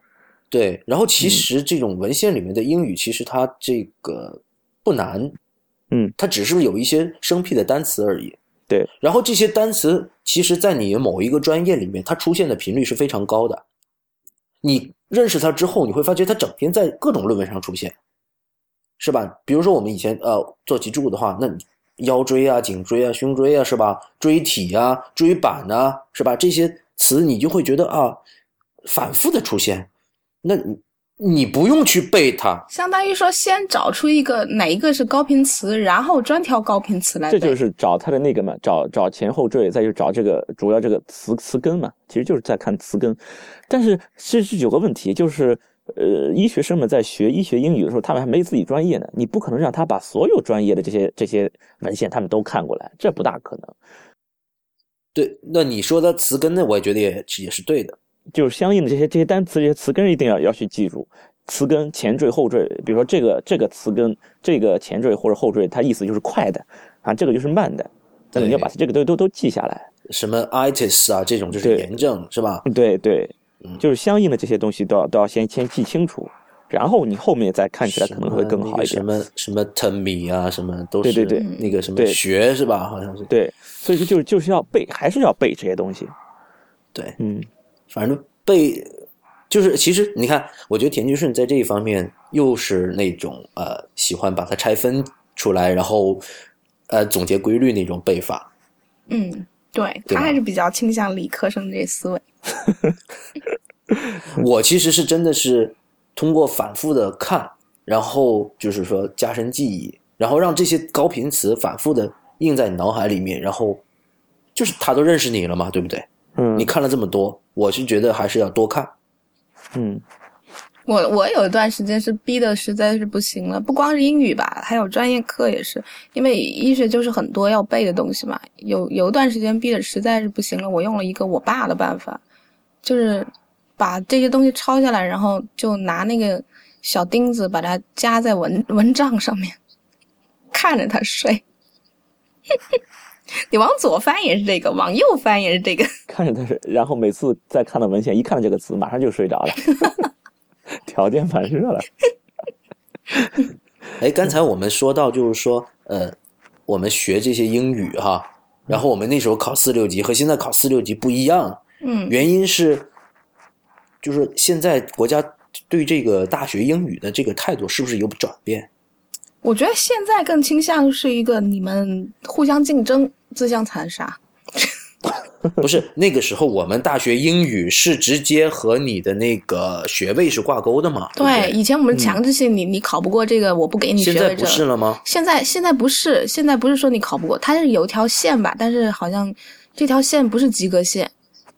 对，然后嗯其实这种文献里面的英语，其实它这个不难，嗯，它只是有一些生僻的单词而已。对，然后这些单词其实，在你某一个专业里面，它出现的频率是非常高的。你认识它之后，你会发觉它整天在各种论文上出现，是吧？比如说我们以前呃做脊柱的话，那腰椎啊、颈椎啊、胸椎啊，是吧？椎体啊、椎板啊，是吧？这些词你就会觉得啊，反复的出现，那你你不用去背它，相当于说先找出一个哪一个是高频词，然后专挑高频词来背。这就是找它的那个嘛，找找前后缀，再就找这个主要这个词词根嘛，其实就是在看词根。但是这是有个问题，就是呃，医学生们在学医学英语的时候，他们还没自己专业呢，你不可能让他把所有专业的这些这些文献他们都看过来，这不大可能。对，那你说的词根呢，我也觉得也也是对的。就是相应的这些这些单词、这些词根一定要要去记住，词根前缀后缀，比如说这个这个词根这个前缀或者后缀，它意思就是快的啊，这个就是慢的，那你要把这个都都都记下来。什么 itis 啊，这种就是炎症，是吧？对对嗯，就是相应的这些东西都要都要先先记清楚，然后你后面再看起来可能会更好一点什点。么什么 t o m y 啊，什么都是对对对那个什么对学是吧？好像是对，所以说就是就是要背，还是要背这些东西。对，嗯，反正背就是其实你看，我觉得田居顺在这一方面又是那种呃喜欢把它拆分出来，然后呃总结规律那种背法。嗯，对对他还是比较倾向理科生这些思维。(laughs) 我其实是真的是通过反复的看，然后就是说加深记忆，然后让这些高频词反复的印在你脑海里面，然后就是他都认识你了嘛，对不对？嗯你看了这么多，我是觉得还是要多看。嗯我我有一段时间是逼的实在是不行了，不光是英语吧，还有专业课也是，因为医学就是很多要背的东西嘛。有有一段时间逼的实在是不行了，我用了一个我爸的办法，就是把这些东西抄下来，然后就拿那个小钉子把它夹在蚊蚊帐上面，(laughs) 看着它睡。你往左翻也是这个，往右翻也是这个。看着它是，然后每次再看到文献，一看到这个词，马上就睡着了，(laughs) 条件反射了。哎，刚才我们说到就是说，呃，我们学这些英语哈，然后我们那时候考四六级和现在考四六级不一样，嗯，原因是，就是现在国家对这个大学英语的这个态度是不是有转变？我觉得现在更倾向是一个你们互相竞争、自相残杀。(laughs) 不是那个时候，我们大学英语是直接和你的那个学位是挂钩的嘛？对对，对，以前我们强制性你，你考不过这个，我不给你学位现在不。是了吗？现在现在不是，现在不是说你考不过，它是有一条线吧，但是好像这条线不是及格线，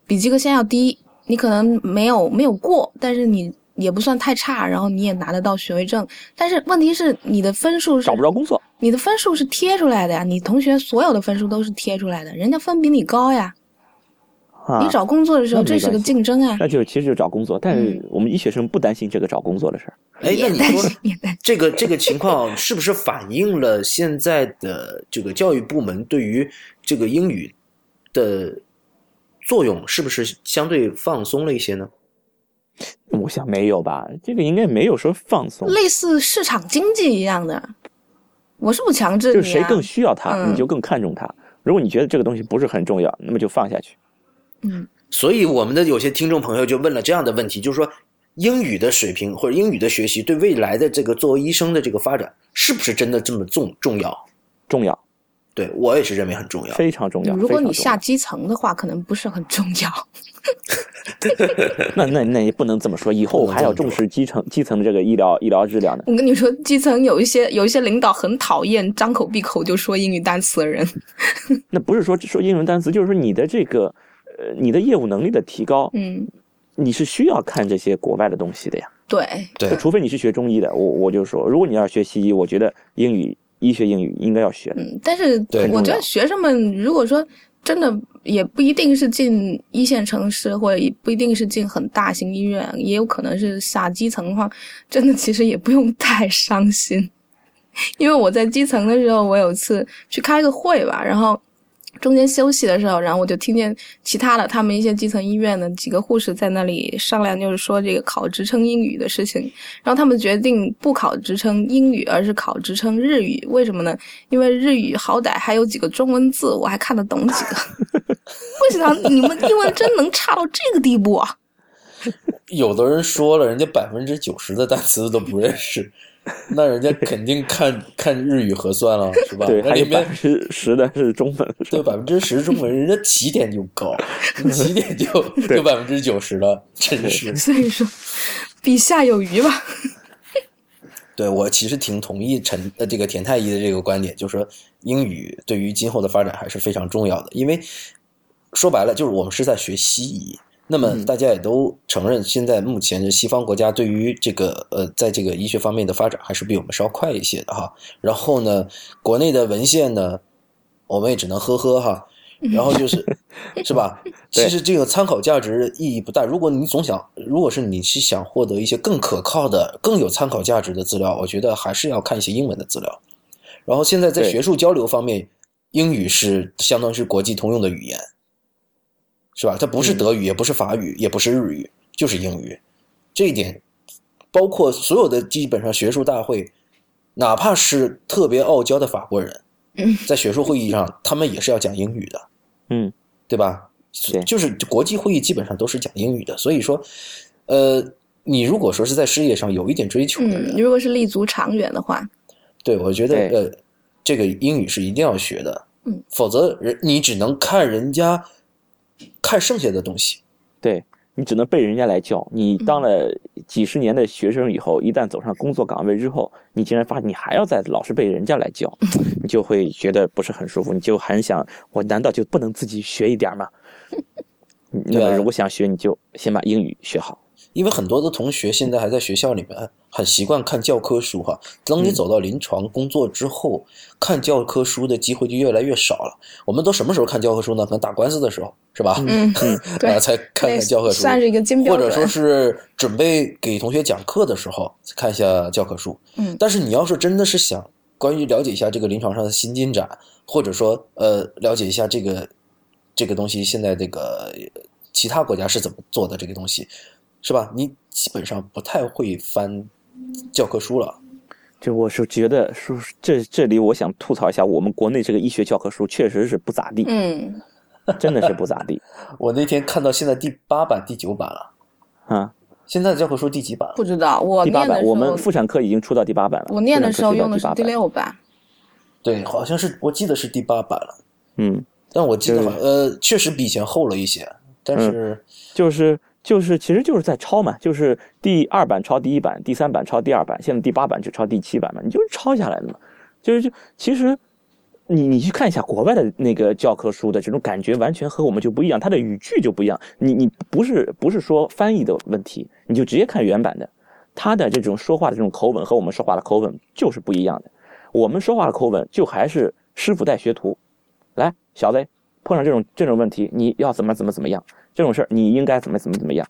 比及格线要低。你可能没有没有过，但是你也不算太差，然后你也拿得到学位证。但是问题是你的分数是找不着工作，你的分数是贴出来的呀，你同学所有的分数都是贴出来的，人家分比你高呀。啊，你找工作的时候，这是个竞争啊。那就其实就找工作，但是嗯我们医学生不担心这个找工作的事儿。哎，那你说。(laughs) 这个这个情况是不是反映了现在的这个教育部门对于这个英语的作用是不是相对放松了一些呢？我想没有吧，这个应该没有说放松，类似市场经济一样的，我是不强制你、啊。就是谁更需要它，嗯你就更看重它。如果你觉得这个东西不是很重要，那么就放下去。嗯，所以我们的有些听众朋友就问了这样的问题，就是说英语的水平或者英语的学习对未来的这个作为医生的这个发展是不是真的这么重重要？重要，对我也是认为很重要。非常重要。如果你下基层的话，可能不是很重要。那那那也不能这么说，以后还要重视基层基层的这个医疗医疗质量呢。我跟你说，基层有一些有一些领导很讨厌张口闭口就说英语单词的人。(laughs) 那不是说说英文单词，就是说你的这个呃你的业务能力的提高，嗯，你是需要看这些国外的东西的呀。对，对除非你是学中医的，我我就说，如果你要学西医，我觉得英语医学英语应该要学的。嗯，但是我觉得学生们如果说真的也不一定是进一线城市，或者也不一定是进很大型医院，也有可能是下基层的话，真的其实也不用太伤心。因为我在基层的时候，我有一次去开个会吧，然后中间休息的时候，然后我就听见其他的他们一些基层医院的几个护士在那里商量，就是说这个考职称英语的事情。然后他们决定不考职称英语，而是考职称日语。为什么呢？因为日语好歹还有几个中文字，我还看得懂几个。(laughs) (laughs) 为什么你们英文真能差到这个地步啊？(laughs) 有的人说了，人家百分之九十的单词都不认识。(laughs) 那人家肯定看 (laughs) 看日语核算了，是吧？对，那里面十十的是中文，对，百分之十中文，人家起点就高，(laughs) 起点就就百分之九十了，真是。所以说，比下有余吧。对我其实挺同意陈呃这个田太医的这个观点，就是说英语对于今后的发展还是非常重要的，因为说白了就是我们是在学西医。那么大家也都承认，现在目前的西方国家对于这个呃，在这个医学方面的发展还是比我们稍快一些的哈。然后呢，国内的文献呢，我们也只能呵呵哈。然后就是，(laughs) 是吧？其实这个参考价值意义不大。如果你总想，如果是你是想获得一些更可靠的、更有参考价值的资料，我觉得还是要看一些英文的资料。然后现在在学术交流方面，英语是相当于是国际通用的语言。是吧？它不是德语，也不是法语，也不是日语，就是英语。这一点，包括所有的基本上学术大会，哪怕是特别傲娇的法国人，在学术会议上，他们也是要讲英语的。嗯，对吧？就是国际会议基本上都是讲英语的。所以说，呃，你如果说是在事业上有一点追求的人，如果是立足长远的话，对我觉得呃，这个英语是一定要学的。嗯，否则人你只能看人家。看剩下的东西，对你只能被人家来教。你当了几十年的学生以后，一旦走上工作岗位之后，你竟然发现你还要再老是被人家来教，(laughs) 你就会觉得不是很舒服。你就很想，我难道就不能自己学一点吗？那么如果想学，你就先把英语学好。因为很多的同学现在还在学校里面很习惯看教科书哈，当你走到临床工作之后，看教科书的机会就越来越少了。我们都什么时候看教科书呢？可能打官司的时候是吧？嗯，对，(laughs) 才看看教科书，算是一个金标准。或者说是准备给同学讲课的时候看一下教科书。嗯，但是你要是真的是想关于了解一下这个临床上的新进展，或者说呃了解一下这个这个东西现在这个其他国家是怎么做的这个东西。是吧？你基本上不太会翻教科书了。就我是觉得，说这这里我想吐槽一下，我们国内这个医学教科书确实是不咋地。嗯，(laughs) 真的是不咋地。(laughs) 我那天看到现在第八版、第九版了。啊，现在的教科书第几版？不知道。我第八版，我们妇产科已经出到第八版了。我念的时候用的是第六版。对，好像是我记得是第八版了。嗯，但我记得呃，确实比以前厚了一些，但是就是。就是，其实就是在抄嘛，就是第二版抄第一版，第三版抄第二版，现在第八版就抄第七版嘛，你就是抄下来的嘛。就是就其实，你你去看一下国外的那个教科书的这种感觉，完全和我们就不一样，它的语句就不一样。你你不是不是说翻译的问题，你就直接看原版的，他的这种说话的这种口吻和我们说话的口吻就是不一样的。我们说话的口吻就还是师傅带学徒，来小子，碰上这种这种问题，你要怎么怎么怎么样。这种事儿你应该怎么怎么怎么样，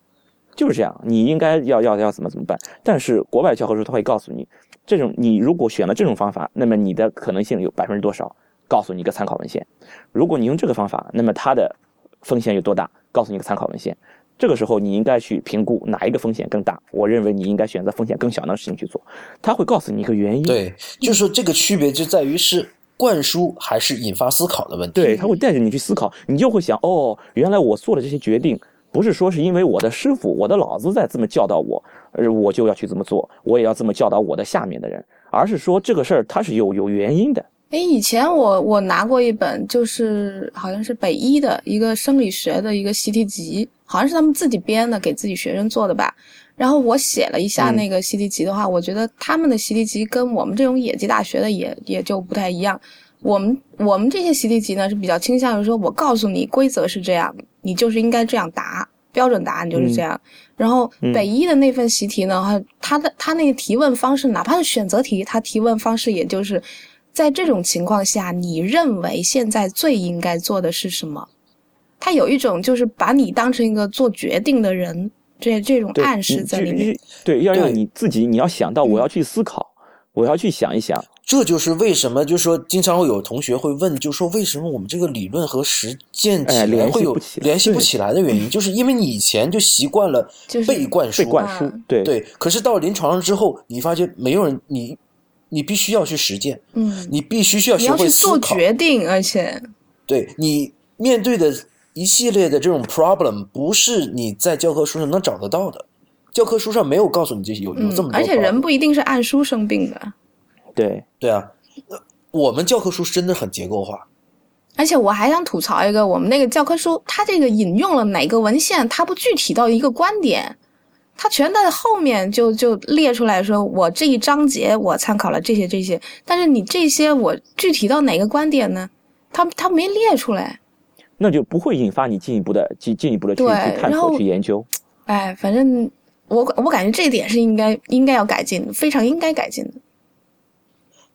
就是这样，你应该要要要怎么怎么办。但是国外教科书他会告诉你，这种你如果选了这种方法，那么你的可能性有百分之多少？告诉你一个参考文献。如果你用这个方法，那么它的风险有多大？告诉你一个参考文献。这个时候你应该去评估哪一个风险更大。我认为你应该选择风险更小的事情去做。他会告诉你一个原因。对，就是这个区别就在于是。灌输还是引发思考的问题，对他会带着你去思考，你就会想，哦，原来我做的这些决定，不是说是因为我的师傅、我的老子在这么教导我，而我就要去这么做，我也要这么教导我的下面的人，而是说这个事儿它是有有原因的。哎，以前我我拿过一本，就是好像是北医的一个生理学的一个习题集，好像是他们自己编的，给自己学生做的吧。然后我写了一下那个习题集的话，我觉得他们的习题集跟我们这种野鸡大学的也也就不太一样。我们我们这些习题集呢是比较倾向于说，我告诉你规则是这样，你就是应该这样答，标准答案就是这样。然后北一的那份习题呢，他的他那个提问方式，哪怕是选择题，他提问方式也就是在这种情况下，你认为现在最应该做的是什么？他有一种就是把你当成一个做决定的人。这这种暗示在里面，对，要让你自己，你要想到我要去思考，我要去想一想，这就是为什么，就是说，经常会有同学会问，就是说，为什么我们这个理论和实践起哎联系来会有不起来联系不起来的原因，就是因为你以前就习惯了 (laughs) 就是背灌输，被灌输啊，对。对，可是到临床上之后，你发现没有人，你你必须要去实践，嗯，你必须需要学会思考，决定，而且。对你面对的一系列的这种 problem，不是你在教科书上能找得到的，教科书上没有告诉你这些有有嗯这么，多而且人不一定是按书生病的。对，对啊，呃我们教科书真的很结构化，而且我还想吐槽一个，我们那个教科书，它这个引用了哪个文献，它不具体到一个观点，它全在后面就就列出来说，我这一章节我参考了这些这些，但是你这些我具体到哪个观点呢？它它没列出来。那就不会引发你进一步的进进一步的去去探索去研究。(tsk) 哎，反正我我感觉这一点是应该应该要改进的，非常应该改进的。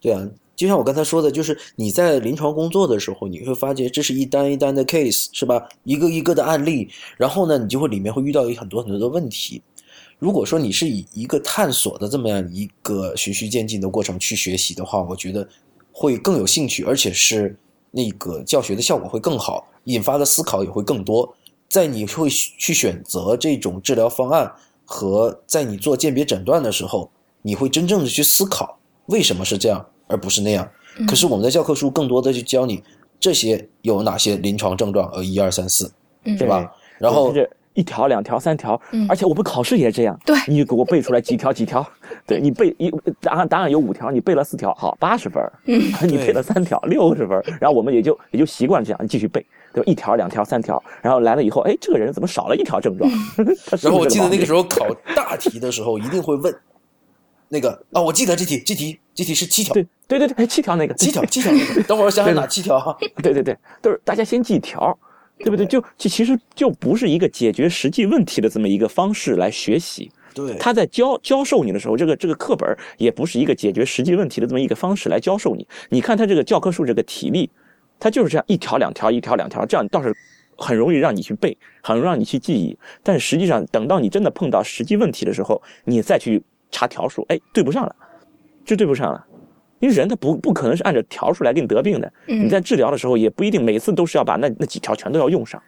对啊，就像我刚才说的，就是你在临床工作的时候，你会发觉这是一单一单的 case，是吧？一个一个的案例，然后呢，你就会里面会遇到很多很多的问题。如果说你是以一个探索的这么样一个循序渐进的过程去学习的话，我觉得会更有兴趣，而且是那个教学的效果会更好，引发的思考也会更多。在你会去选择这种治疗方案和在你做鉴别诊断的时候，你会真正的去思考为什么是这样，而不是那样。可是我们的教科书更多的去教你这些有哪些临床症状，呃，一二三四，嗯，对吧？然后这一条、两条、三条，嗯而且我们考试也这样。对你给我背出来几条几条，(laughs) 对你背一答案答案有五条，你背了四条，好八十分。嗯，(laughs) 你背了三条，六十分。然后我们也就也就习惯这样你继续背，对吧？一条、两条、三条，然后来了以后，哎，这个人怎么少了一条症状？(laughs) 然后我记得那个时候考大题的时候，一定会问那个啊，我记得这题，这题，这题是七条，对对对对，哎七条那个七条，七条那个。等会儿我想想哪七条啊？对对对，都是大家先记条，对不对？就就其实就不是一个解决实际问题的这么一个方式来学习。对，他在教教授你的时候，这个这个课本也不是一个解决实际问题的这么一个方式来教授你。你看他这个教科书这个体例，它就是这样一条两条一条两条，这样倒是很容易让你去背，很容易让你去记忆。但是实际上，等到你真的碰到实际问题的时候，你再去查条数，哎，对不上了，就对不上了。因为人他不不可能是按照条数来给你得病的，嗯你在治疗的时候也不一定每次都是要把那那几条全都要用上，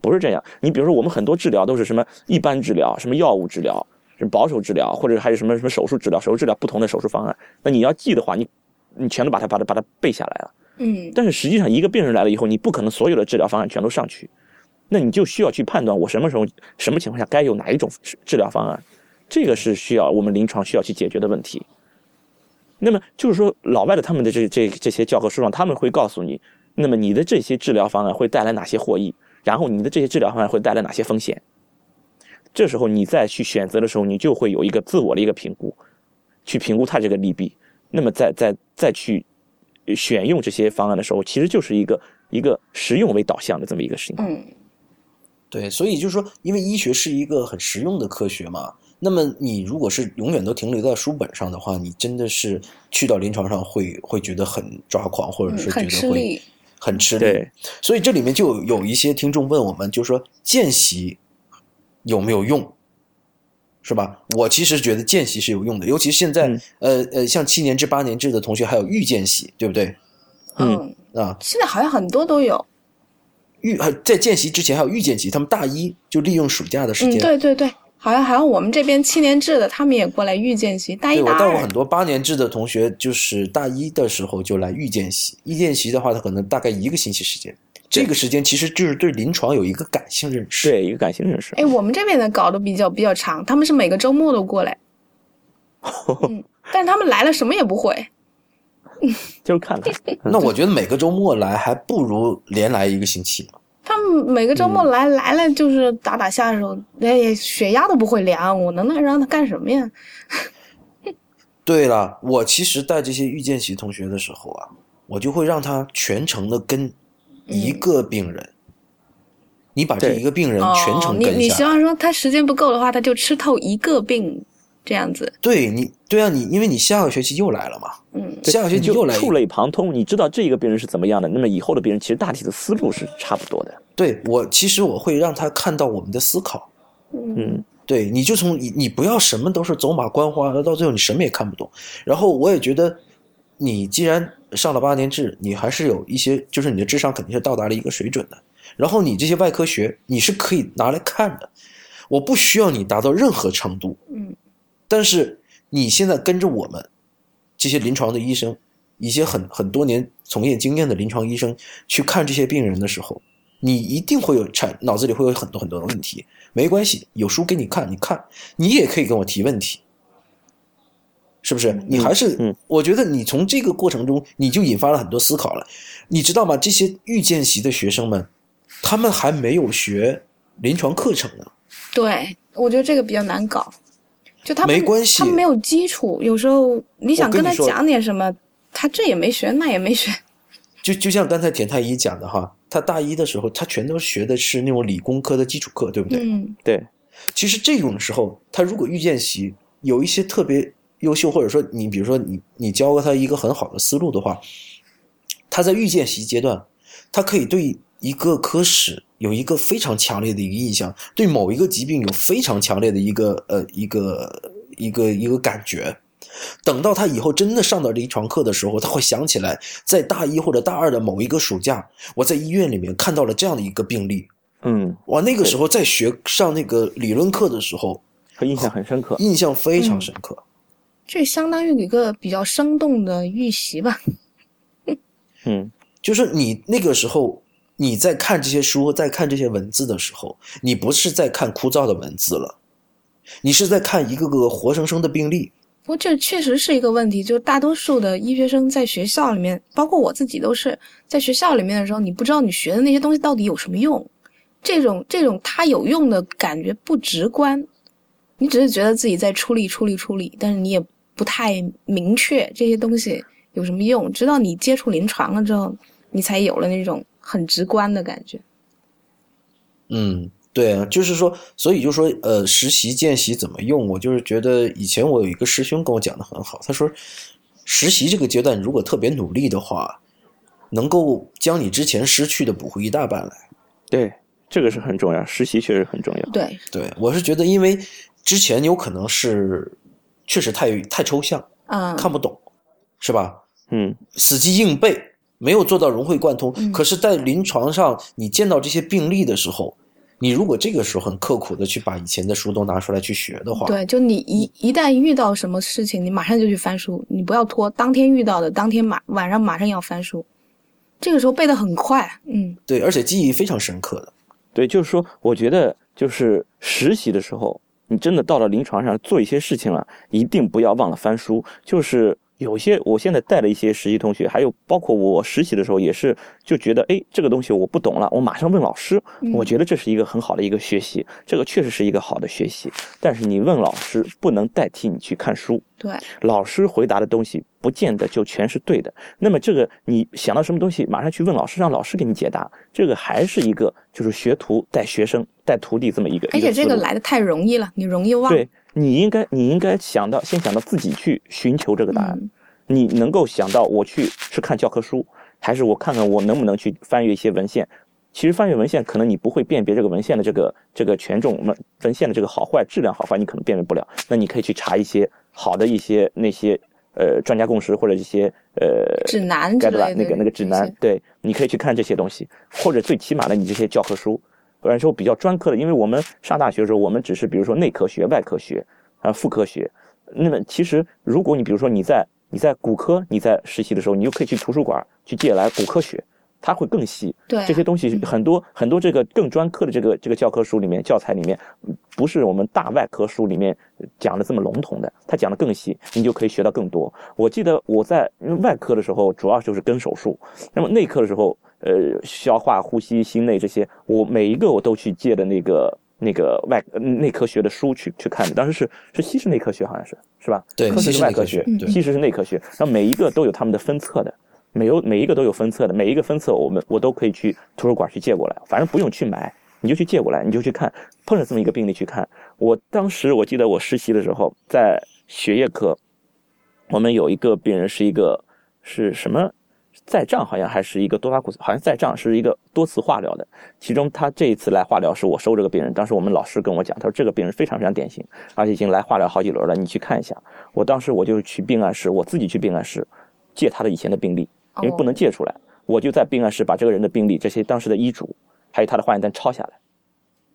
不是这样。你比如说，我们很多治疗都是什么一般治疗、什么药物治疗、什么保守治疗，或者还有什么什么手术治疗、手术治疗不同的手术方案。那你要记的话，你你全都把它把它把它背下来了。嗯但是实际上，一个病人来了以后，你不可能所有的治疗方案全都上去，那你就需要去判断我什么时候、什么情况下该用哪一种治疗方案，这个是需要我们临床需要去解决的问题。那么就是说，老外的他们的这这这些教科书上，他们会告诉你，那么你的这些治疗方案会带来哪些获益，然后你的这些治疗方案会带来哪些风险。这时候你再去选择的时候，你就会有一个自我的一个评估，去评估它这个利弊。那么再再再去选用这些方案的时候，其实就是一个一个实用为导向的这么一个事情。嗯对，所以就是说，因为医学是一个很实用的科学嘛，那么你如果是永远都停留在书本上的话，你真的是去到临床上会会觉得很抓狂，或者嗯，是觉得会吃力。很吃力。对，所以这里面就有有一些听众问我们，就说见习有没有用，是吧？我其实觉得见习是有用的，尤其现在、嗯呃呃，像七年制、八年制的同学还有预见习，对不对？嗯嗯，啊，现在好像很多都有。预还在见习之前还有预见习，他们大一就利用暑假的时嗯，间。对对对，好像好像我们这边七年制的，他们也过来预见习，大一对，大二我带过很。多八年制的同学，就是大一的时候就来预见习。预见习的话，他可能大概一个星期时间，这个时间其实就是对临床有一个感性认识。对一个感性认识。哎，我们这边的搞得比较比较长，他们是每个周末都过来。(laughs) 嗯，但他们来了什么也不会。就是看看，(laughs) 那我觉得每个周末来还不如连来一个星期呢。他们每个周末来、来了就是打打下手，哎，血压都不会量，我能那让他干什么呀？对了，我其实带这些预见习同学的时候啊，我就会让他全程的跟一个病人，你把这一个病人全哦，程你你跟下来。希望说他时间不够的话，他就吃透一个病，这样子。对你，对啊，你因为你下个学期又来了嘛，嗯下个学期又来触类旁通，你知道这一个病人是怎么样的，那么以后的病人其实大体的思路是差不多的。对我，其实我会让他看到我们的思考。嗯嗯，对，你就从你你不要什么都是走马观花，到最后你什么也看不懂。然后我也觉得，你既然上了八年制，你还是有一些，就是你的智商肯定是到达了一个水准的。然后你这些外科学你是可以拿来看的，我不需要你达到任何程度，嗯，但是你现在跟着我们这些临床的医生，一些很很多年从业经验的临床医生去看这些病人的时候，你一定会有产脑子里会有很多很多的问题。没关系，有书给你看，你看，你也可以跟我提问题，是不是？你还是，嗯我觉得你从这个过程中你就引发了很多思考了。你知道吗？这些预见习的学生们，他们还没有学临床课程呢。对，我觉得这个比较难搞，就他没关系他没有基础，有时候你想跟他讲点什么，他这也没学，那也没学。就就像刚才田太医讲的哈，他大一的时候，他全都学的是那种理工科的基础课，对不对？嗯对，其实这种时候，他如果预见习有一些特别优秀，或者说你比如说你你教他一个很好的思路的话，他在预见习阶段，他可以对一个科室有一个非常强烈的一个印象，对某一个疾病有非常强烈的一个呃一个一个一个感觉。等到他以后真的上到临床课的时候，他会想起来，在大一或者大二的某一个暑假，我在医院里面看到了这样的一个病例。嗯，我，那个时候在学上那个理论课的时候，和印象很深刻。印象非常深刻。这相当于一个比较生动的预习吧。(laughs) 嗯，就是你那个时候你在看这些书，在看这些文字的时候，你不是在看枯燥的文字了，你是在看一个个活生生的病例。不过这确实是一个问题，就大多数的医学生在学校里面，包括我自己都是在学校里面的时候，你不知道你学的那些东西到底有什么用，这种这种它有用的感觉不直观，你只是觉得自己在出力出力出力，但是你也不太明确这些东西有什么用，直到你接触临床了之后，你才有了那种很直观的感觉。嗯，对啊，就是说，所以就说，呃，实习见习怎么用？我就是觉得以前我有一个师兄跟我讲的很好，他说，实习这个阶段如果特别努力的话，能够将你之前失去的补回一大半来。对，这个是很重要，实习确实很重要。对，对我是觉得，因为之前有可能是确实太太抽象，嗯，看不懂，是吧？嗯，死记硬背，没有做到融会贯通。嗯可是，在临床上，你见到这些病例的时候，你如果这个时候很刻苦的去把以前的书都拿出来去学的话，对，就你一一旦遇到什么事情，你马上就去翻书，你不要拖，当天遇到的，当天马晚上马上要翻书，这个时候背得很快，嗯，对，而且记忆非常深刻的。对，就是说，我觉得就是实习的时候，你真的到了临床上做一些事情了，一定不要忘了翻书。就是有些我现在带了一些实习同学，还有包括我实习的时候，也是就觉得，哎，这个东西我不懂了，我马上问老师。嗯我觉得这是一个很好的一个学习，这个确实是一个好的学习。但是你问老师不能代替你去看书。对，老师回答的东西不见得就全是对的。那么这个你想到什么东西，马上去问老师，让老师给你解答。这个还是一个就是学徒带学生带徒弟这么一个。而且这个来的太容易了，你容易忘。对，你应该你应该想到先想到自己去寻求这个答案。嗯你能够想到我去是看教科书，还是我看看我能不能去翻阅一些文献？其实翻阅文献，可能你不会辨别这个文献的这个这个权重文文献的这个好坏、质量好坏，你可能辨别不了。那你可以去查一些好的一些那些呃专家共识或者一些呃指南之类的那个那个指，南对，你可以去看这些东西，或者最起码的你这些教科书，不然说比较专科的，因为我们上大学的时候，我们只是比如说内科学、外科学啊、妇科学，那么其实如果你比如说你在你在骨科你在实习的时候，你就可以去图书馆去借来骨科学。它会更细，对啊这些东西很多很多这个更专科的这个这个教科书里面教材里面，嗯不是我们大外科书里面讲的这么笼统的，它讲的更细，你就可以学到更多。我记得我在外科的时候主要就是跟手术，那么内科的时候，呃，消化、呼吸、心内这些，我每一个我都去借的那个那个外呃内科学的书去去看的，当时是是西式内科学好像是是吧？对科学西式是外科学西式是内科学，然后每一个都有他们的分册的。每有每一个都有分册的，每一个分册我们我都可以去图书馆去借过来，反正不用去买，你就去借过来，你就去看，碰着这么一个病例去看。我当时我记得我实习的时候，在血液科，我们有一个病人是一个是什么再胀，好像还是一个多发骨，好像在账是一个多次化疗的。其中他这一次来化疗是我收这个病人，当时我们老师跟我讲，他说这个病人非常非常典型，而且已经来化疗好几轮了，你去看一下。我当时我就去病案室，我自己去病案室。借他的以前的病历，因为不哦能借出来，我就在病案室把这个人的病历、这些当时的医嘱，还有他的化验单抄下来，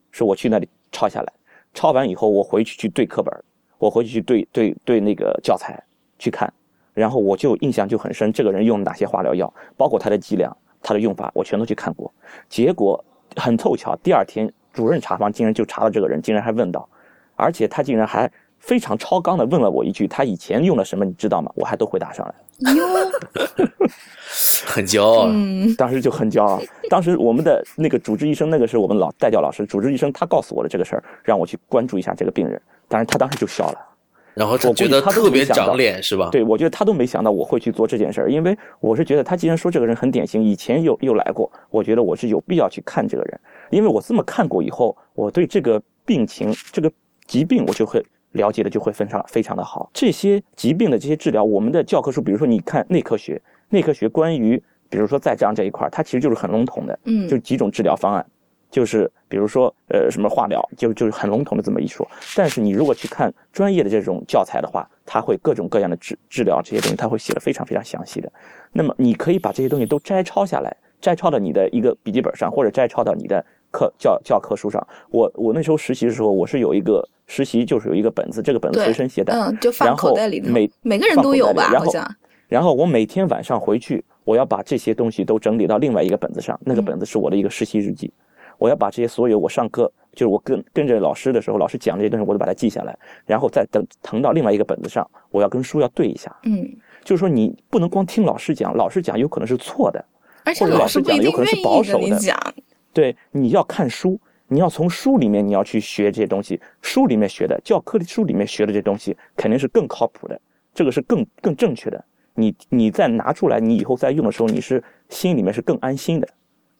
是我去那里抄下来，抄完以后我回去去对课本，我回去去对对对那个教材去看，然后我就印象就很深，这个人用哪些化疗药，包括他的剂量、他的用法，我全都去看过。结果很凑巧，第二天主任查房竟然就查到这个人，竟然还问到，而且他竟然还非常超纲的问了我一句：“他以前用了什么，你知道吗？”我还都回答上来了。哟，(laughs) 很骄傲。嗯，当时就很骄傲。当时我们的那个主治医生，那个是我们老带教老师，主治医生他告诉我的这个事儿，让我去关注一下这个病人。当然，他当时就笑了。然后他我觉得他特别想长脸是吧？对，我觉得他都没想到我会去做这件事儿，因为我是觉得他既然说这个人很典型，以前又又来过，我觉得我是有必要去看这个人，因为我这么看过以后，我对这个病情、这个疾病，我就会了解的就会非常非常的好。这些疾病的这些治疗，我们的教科书，比如说你看内科学，内科学关于比如说再这样这一块儿，它其实就是很笼统的，嗯就几种治疗方案。就是比如说，呃，什么化疗，就就是很笼统的这么一说。但是你如果去看专业的这种教材的话，它会各种各样的治治疗这些东西，它会写的非常非常详细的。那么你可以把这些东西都摘抄下来，摘抄到你的一个笔记本上，或者摘抄到你的课教教科书上。我我那时候实习的时候，我是有一个实习，就是有一个本子，这个本子随身携带，嗯，就放口袋里的，每每个人都有吧？然后好像，然后我每天晚上回去，我要把这些东西都整理到另外一个本子上，那个嗯本子是我的一个实习日记。我要把这些所有我上课，就是我跟跟着老师的时候，老师讲这些东西，我都把它记下来，然后再等腾到另外一个本子上，我要跟书要对一下。嗯，就是说，你不能光听老师讲，老师讲有可能是错的，而且或者老师讲的有可能是保守的讲，对，你要看书，你要从书里面你要去学这些东西，书里面学的，教科书里面学的这些东西肯定是更靠谱的，这个是更更正确的。你你再拿出来，你以后再用的时候，你是心里面是更安心的。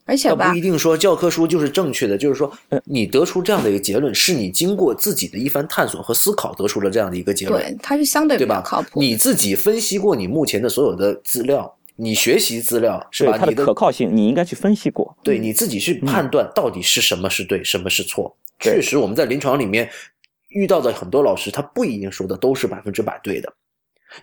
而且吧那不一，定说教科书就是正确的，就是说嗯你得出这样的一个结论，是你经过自己的一番探索和思考得出了这样的一个结论，对，它是相对比对吧较靠？谱。你自己分析过你目前的所有的资料，你学习资料是吧？它的可靠性，你应该去分析过。对你自己去判断到底是什么是对，什么是错。确实，我们在临床里面遇到的很多老师，他不一定说的都是百分之百对的，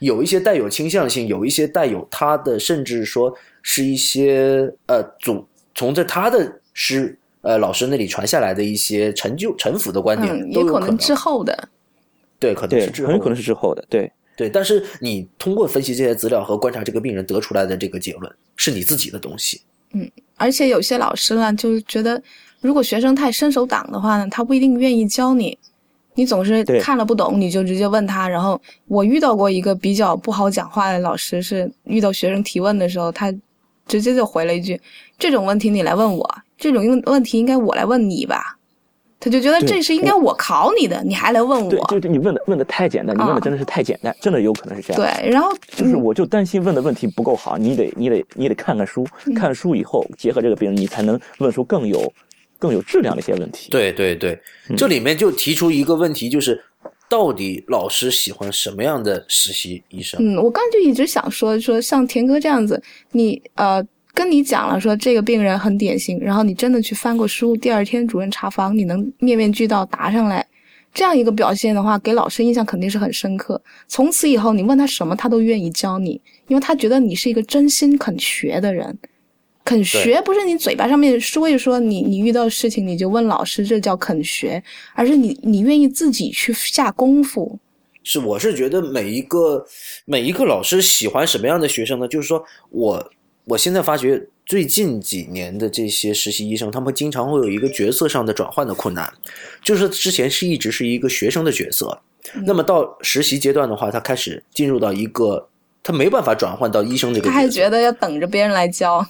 有一些带有倾向性，有一些带有他的，甚至说是一些呃主从这他的师呃老师那里传下来的一些陈旧陈腐的观点，嗯，都有能也可能之后的，对，可能是，之后很有可能是之后的。对，对，但是你通过分析这些资料和观察这个病人得出来的这个结论，是你自己的东西。嗯而且有些老师呢，就是觉得如果学生太伸手党的话呢，他不一定愿意教你。你总是看了不懂，你就直接问他。然后我遇到过一个比较不好讲话的老师，是遇到学生提问的时候，他直接就回了一句：“这种问题你来问我，这种问问题应该我来问你吧。”他就觉得这是应该我考你的，你还来问对，我。就是你问的问的太简单，你问的啊真的是太简单，真的有可能是这样。对，然后就是我就担心问的问题不够好，你得你得你得看看书，嗯看书以后结合这个病人，你才能问出更有更有质量的一些问题。对对对，嗯这里面就提出一个问题，就是到底老师喜欢什么样的实习医生？嗯，我刚就一直想说说像田哥这样子，你呃跟你讲了说这个病人很典型，然后你真的去翻过书，第二天主任查房，你能面面俱到答上来，这样一个表现的话，给老师印象肯定是很深刻。从此以后，你问他什么，他都愿意教你，因为他觉得你是一个真心肯学的人。肯学不是你嘴巴上面说一说你你遇到事情你就问老师，这叫肯学，而是你你愿意自己去下功夫。是，我是觉得每一个每一个老师喜欢什么样的学生呢？就是说我我现在发觉最近几年的这些实习医生，他们经常会有一个角色上的转换的困难，就是之前是一直是一个学生的角色，那么到实习阶段的话，他开始进入到一个他没办法转换到医生这个角色，他还觉得要等着别人来教。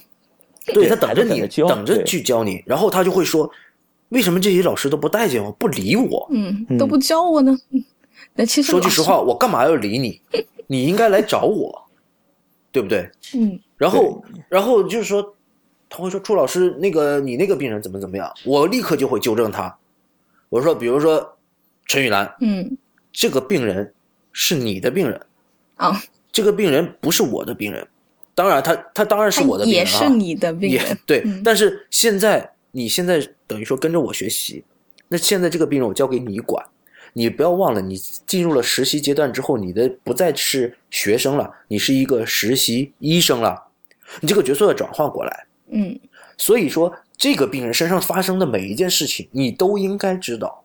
对他等着你等着去教你，然后他就会说，为什么这些老师都不待见我，不理我？嗯，都不教我呢。嗯 (laughs) 那其实说句实话，，我干嘛要理你？你应该来找我，对不对？嗯然后，然后就是说，他会说朱老师，那个你那个病人怎么怎么样，我立刻就会纠正他。我说，比如说陈雨兰，嗯。这个病人是你的病人，啊，这个病人不是我的病人。当然他，他当然是我的病人啊，也是你的病也人。对，嗯。但是现在你现在等于说跟着我学习，那现在这个病人我交给你管，你不要忘了，你进入了实习阶段之后，你的不再是学生了，你是一个实习医生了，你这个角色要转换过来。嗯所以说，这个病人身上发生的每一件事情，你都应该知道。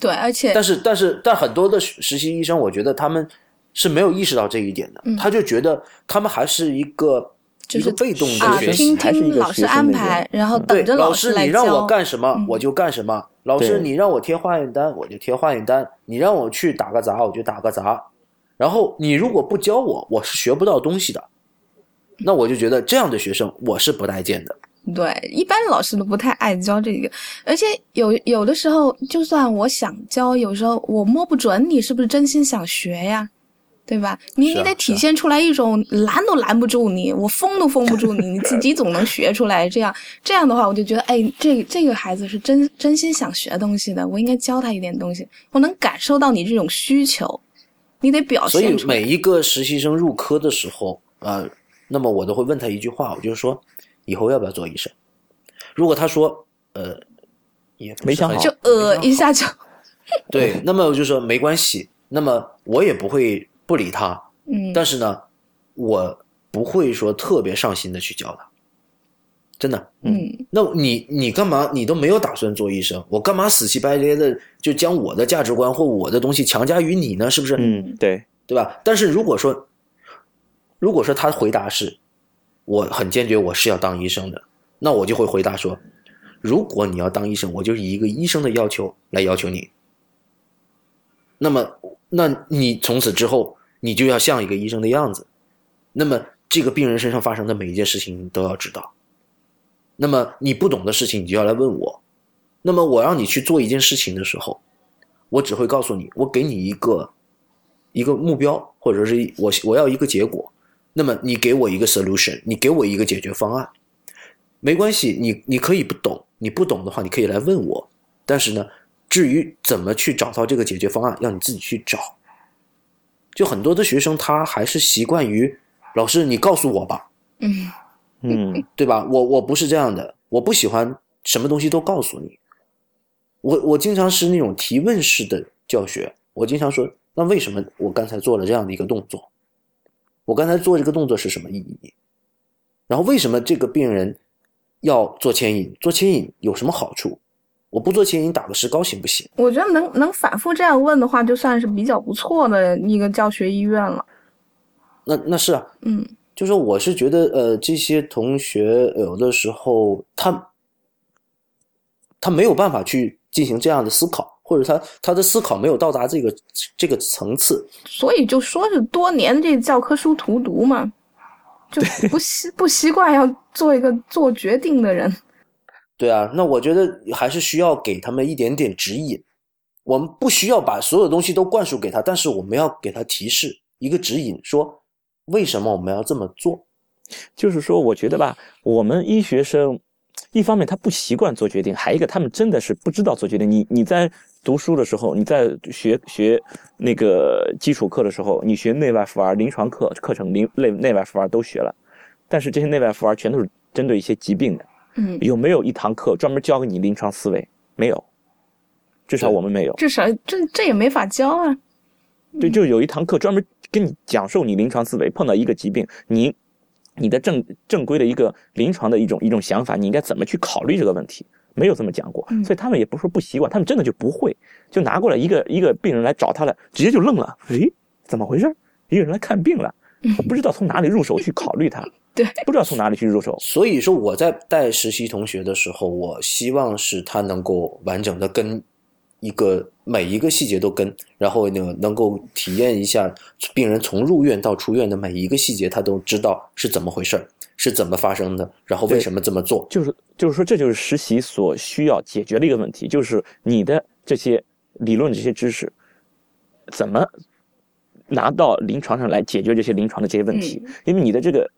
对，而且但是，但是，但很多的实习医生，我觉得他们是没有意识到这一点的，嗯他就觉得他们还是一个就个被动啊的学习。还是一听老师安排，然后对等着老师来你让我。干什么嗯我就干什么。老师你让我贴化验单我就贴化验单，你让我去打个杂我就打个杂。然后你如果不教我，我是学不到东西的。那我就觉得这样的学生我是不待见的。对，一般老师都不太爱教这个，而且有有的时候，就算我想教，有时候我摸不准你是不是真心想学呀，对吧？你啊你得体现出来一种拦都拦不住你，我封都封不住你，你自己总能学出来。这样这样的话，我就觉得，哎，这这个孩子是真真心想学东西的，我应该教他一点东西，我能感受到你这种需求，你得表所以现出来。每一个实习生入科的时候，呃，那么我都会问他一句话，我就是说，以后要不要做医生？如果他说，呃，也没想好就呃一下就，对，那么我就说没关系，那么我也不会不理他，嗯，但是呢，我不会说特别上心的去教他，真的。嗯那你你干嘛？你都没有打算做医生，我干嘛死乞白咧的就将我的价值观或我的东西强加于你呢？是不是？嗯，对，对吧？但是如果说，如果说他回答是，我很坚决我是要当医生的，那我就会回答说，如果你要当医生，我就以一个医生的要求来要求你。那么，那你从此之后，你就要像一个医生的样子。那么，这个病人身上发生的每一件事情，你都要知道。那么，你不懂的事情，你就要来问我。那么，我让你去做一件事情的时候，我只会告诉你，我给你一个一个目标，或者是我我要一个结果。那么，你给我一个 solution，你给我一个解决方案，没关系，你你可以不懂，你不懂的话，你可以来问我。但是呢，至于怎么去找到这个解决方案，要你自己去找。就很多的学生他还是习惯于老师你告诉我吧，嗯嗯，对吧？我我不是这样的，我不喜欢什么东西都告诉你。我我经常是那种提问式的教学，我经常说，那为什么我刚才做了这样的一个动作？我刚才做这个动作是什么意义？然后为什么这个病人要做牵引？做牵引有什么好处？我不做牵引打个石膏行不行？我觉得能能反复这样问的话，就算是比较不错的一个教学医院了。那那是啊，嗯就说我是觉得，呃，这些同学有的时候他他没有办法去进行这样的思考，或者他他的思考没有到达这个这个层次。所以就说是多年这教科书荼毒嘛，就不习 (laughs) 不习惯要做一个做决定的人。对啊，那我觉得还是需要给他们一点点指引。我们不需要把所有东西都灌输给他，但是我们要给他提示一个指引，说为什么我们要这么做。就是说，我觉得吧，我们医学生，一方面他不习惯做决定，还一个他们真的是不知道做决定。你你在读书的时候，你在学学那个基础课的时候，你学内外妇儿、临床课课程、临内内外妇儿都学了，但是这些内外妇儿全都是针对一些疾病的，嗯，有没有一堂课专门教给你临床思维？没有，至少我们没有。至少这这也没法教啊。对，就有一堂课专门跟你讲授你临床思维，碰到一个疾病，你你的正正规的一个临床的一种一种想法，你应该怎么去考虑这个问题？没有这么讲过，嗯。所以他们也不是说不习惯，他们真的就不会，就拿过来一个一个病人来找他了，直接就愣了，诶，怎么回事？一个人来看病了，不知道从哪里入手去考虑他，(laughs) 对，不知道从哪里去入手，所以说我在带实习同学的时候，我希望是他能够完整的跟一个每一个细节都跟，然后呢能够体验一下病人从入院到出院的每一个细节，他都知道是怎么回事儿，是怎么发生的，然后为什么这么做。就是就是说，这就是实习所需要解决的一个问题，就是你的这些理论这些知识，怎么拿到临床上来解决这些临床的这些问题？因为你的这个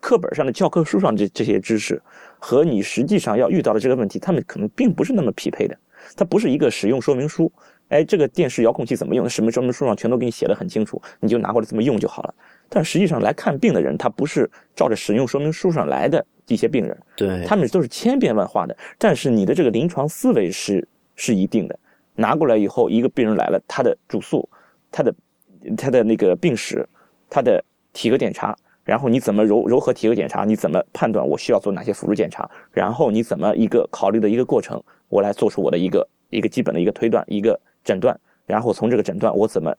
课本上的教科书上这这些知识和你实际上要遇到的这个问题，他们可能并不是那么匹配的。它不是一个使用说明书，哎，这个电视遥控器怎么用？什么说明书上全都给你写的很清楚，你就拿过来这么用就好了。但实际上来看病的人，他不是照着使用说明书上来的一些病人，对，他们都是千变万化的。但是你的这个临床思维是是一定的，拿过来以后，一个病人来了，他的主诉、他的他的那个病史、他的体格检查，然后你怎么柔柔和体格检查，你怎么判断我需要做哪些辅助检查，然后你怎么一个考虑的一个过程，我来做出我的一个一个基本的一个推断、一个诊断，然后从这个诊断我怎么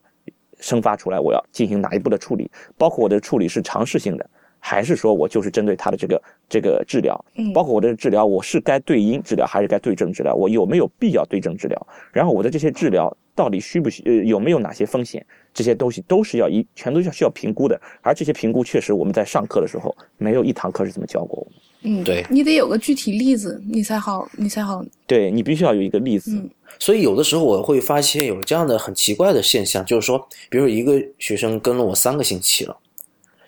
生发出来我要进行哪一步的处理，包括我的处理是尝试性的。还是说我就是针对他的这个这个治疗，嗯包括我的治疗，我是该对因治疗还是该对症治疗？我有没有必要对症治疗？然后我的这些治疗到底需不需呃有没有哪些风险？这些东西都是要一全都要需要评估的。而这些评估确实我们在上课的时候没有一堂课是这么教过我们。嗯，对。你得有个具体例子，你才好，你才好。对你必须要有一个例子，嗯。所以有的时候我会发现有这样的很奇怪的现象，就是说，比如一个学生跟了我三个星期了，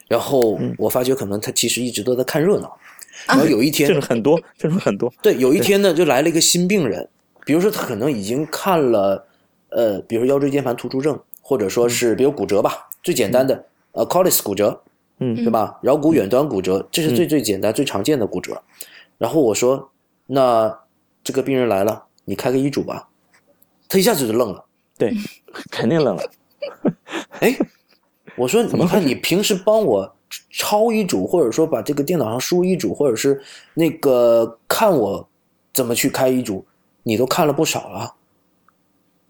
然后我发觉可能他其实一直都在看热闹，(laughs) 然后有一天这种 (laughs) 很多，这种很多。对，有一天呢，就来了一个新病人，比如说他可能已经看了，呃，比如说腰椎间盘突出症，或者说是比如骨折吧，最简单的呃 Colles 骨折，嗯对吧？桡骨远端骨折，这是最最简单、最常见的骨折。然后我说，那这个病人来了，你开个医嘱吧。他一下子就愣了，对，肯定愣了。(laughs) 哎，我说，你看你平时帮我抄医嘱，或者说把这个电脑上输医嘱，或者是那个看我怎么去开医嘱，你都看了不少了，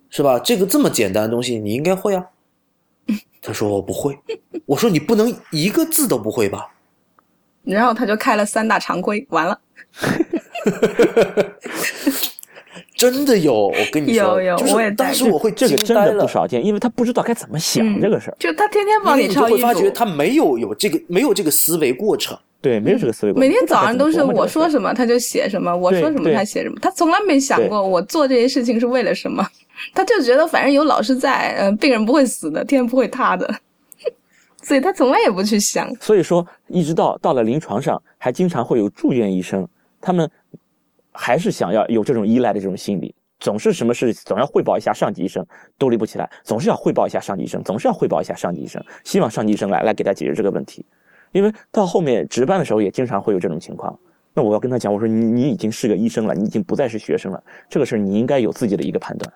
是吧？这个这么简单的东西，你应该会啊。他说我不会，我说你不能一个字都不会吧？然后他就开了三大常规，完了，(laughs) 真的有，我跟你说，有有就是我也当时我会这个真的不，少见，因为他不知道该怎么想嗯这个事儿。就他天天帮你就抄医会发觉，他没有有这个没有这个思维过程。对，没有这个思维过。每天早上都是我说什么他就写什么，我说什么他写什么，他从来没想过我做这些事情是为了什么，他就觉得反正有老师在，呃，病人不会死的，天不会塌的，(laughs) 所以他从来也不去想。所以说，一直到到了临床上，还经常会有住院医生，他们还是想要有这种依赖的这种心理，总是什么事总要汇报一下上级医生，都立不起来，总是要汇报一下上级医生，总是要汇报一下上级医生，希望上级医生来来给他解决这个问题。因为到后面值班的时候，也经常会有这种情况。那我要跟他讲，我说你你已经是个医生了，你已经不再是学生了，这个事儿你应该有自己的一个判断。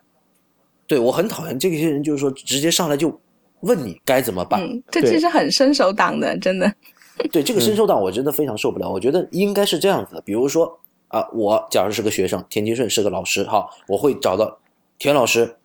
对我很讨厌这些人，就是说直接上来就问你该怎么办。嗯，这其实很伸手党的，真的。对这个伸手党，我真的非常受不了。我觉得应该是这样子的，比如说啊，我假如是个学生，田金顺是个老师，哈，我会找到田老师，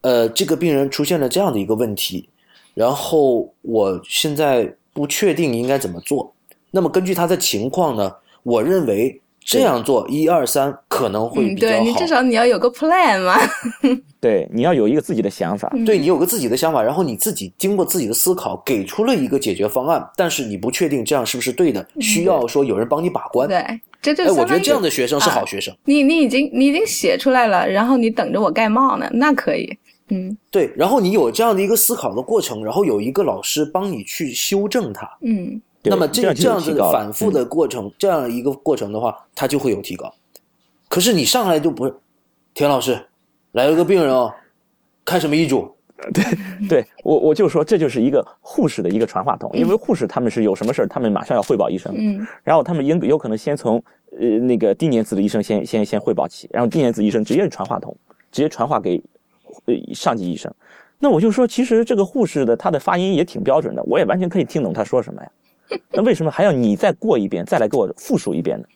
呃，这个病人出现了这样的一个问题，然后我现在不确定应该怎么做。那么根据他的情况呢，我认为这样做一二三可能会嗯，比较好。对你至少你要有个 plan 嘛。(laughs) 对，你要有一个自己的想法。嗯对你有个自己的想法，然后你自己经过自己的思考，给出了一个解决方案，但是你不确定这样是不是对的，需要说有人帮你把关。对，这就哎，我觉得这样的学生是好学生。你你已经你已经写出来了，然后你等着我盖帽呢，那可以。嗯。对，然后你有这样的一个思考的过程，然后有一个老师帮你去修正它，嗯，对那么这这样子有提高了反复的过程，这样一个过程的话，它就会有提高。可是你上来就不是，田老师来了个病人哦，看什么医嘱？对对我我就说这就是一个护士的一个传话筒，因为护士他们是有什么事儿，他们马上要汇报医生，嗯，然后他们应有可能先从呃那个低年资的医生先先先汇报起，然后低年资医生直接是传话筒，直接传话给呃上级医生。那我就说，其实这个护士的他的发音也挺标准的，我也完全可以听懂他说什么呀。那为什么还要你再过一遍，再来给我复述一遍呢？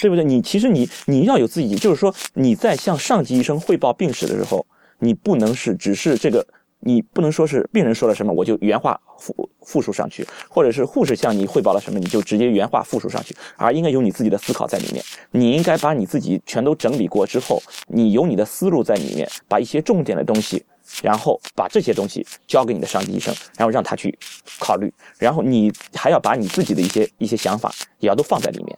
对不对？你其实你你要有自己，就是说你在向上级医生汇报病史的时候，你不能是只是这个，你不能说是病人说了什么我就原话复复述上去，或者是护士向你汇报了什么你就直接原话复述上去，而应该有你自己的思考在里面。你应该把你自己全都整理过之后，你有你的思路在里面，把一些重点的东西，然后把这些东西交给你的上级医生，然后让他去考虑，然后你还要把你自己的一些一些想法也要都放在里面。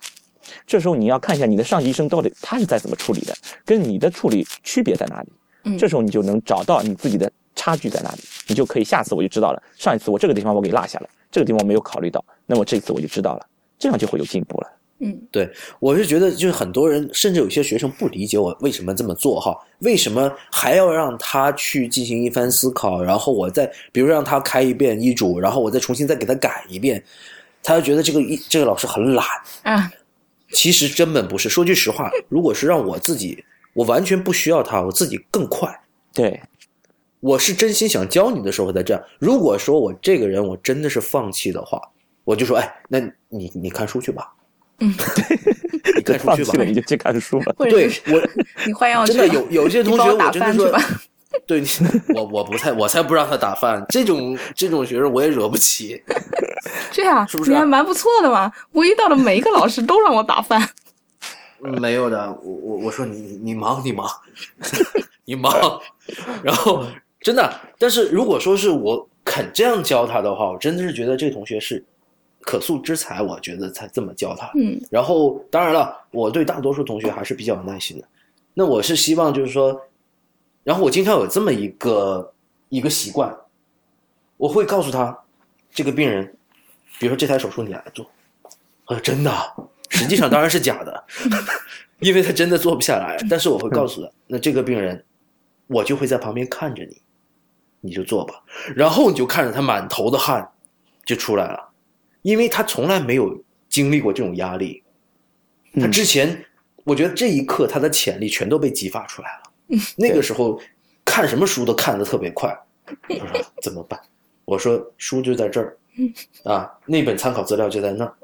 这时候你要看一下你的上级医生到底他是在怎么处理的，跟你的处理区别在哪里。嗯这时候你就能找到你自己的差距在哪里，你就可以下次我就知道了。上一次我这个地方我给落下了，这个地方我没有考虑到，那么这次我就知道了，这样就会有进步了。嗯对我是觉得，就是很多人，甚至有些学生不理解我为什么这么做哈，为什么还要让他去进行一番思考，然后我再比如让他开一遍医嘱，然后我再重新再给他改一遍，他就觉得这个医这个老师很懒。啊，其实根本不是。说句实话，如果是让我自己我完全不需要他，我自己更快。对，我是真心想教你的时候才这样。如果说我这个人我真的是放弃的话，我就说，哎，那你你看书去吧。嗯，(laughs) 你看书去吧。你就去看书吧。(laughs) 对我 (laughs) 你换药去真的了有有些同学我真的说饭去吧。对你，我我不太我才不让他打饭，这种这种学生我也惹不起。这样是不是啊你还蛮不错的嘛。我遇到的每一个老师都让我打饭。没有的，我我我说你你你忙你忙，你忙，然后真的，但是如果说是我肯这样教他的话，我真的是觉得这个同学是可塑之才，我觉得才这么教他。嗯然后当然了，我对大多数同学还是比较有耐心的。那我是希望就是说，然后我经常有这么一个一个习惯，我会告诉他，这个病人，比如说这台手术你来做，呃真的啊，实际上当然是假的，(laughs) 因为他真的做不下来。但是我会告诉他，那这个病人，我就会在旁边看着你，你就做吧。然后你就看着他满头的汗就出来了，因为他从来没有经历过这种压力，他嗯之前，我觉得这一刻他的潜力全都被激发出来了。那个时候看什么书都看得特别快，(laughs) 他说怎么办？我说书就在这儿，(laughs) 啊，那本参考资料就在那儿。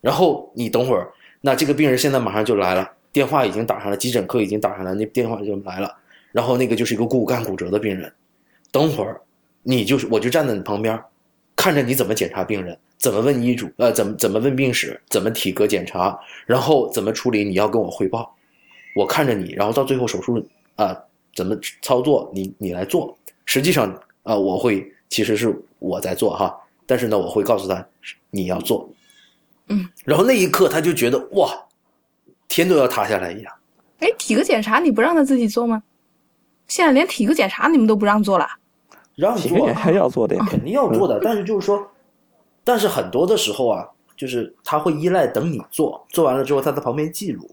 然后你等会儿，那这个病人现在马上就来了，电话已经打上了，急诊科已经打上了，那电话就来了。然后那个就是一个骨干骨折的病人，等会儿你就是我就站在你旁边，看着你怎么检查病人，怎么问医嘱，呃，怎么怎么问病史，怎么体格检查，然后怎么处理，你要跟我汇报。我看着你，然后到最后手术啊、怎么操作，你你来做。实际上啊、我会其实是我在做哈，但是呢，我会告诉他你要做。嗯，然后那一刻他就觉得哇，天都要塌下来一样。哎，体格检查你不让他自己做吗？现在连体格检查你们都不让做了。让做体格检查要做的呀。肯定要做的，但是就是说，但是很多的时候啊，就是他会依赖等你做，做完了之后他在旁边记录。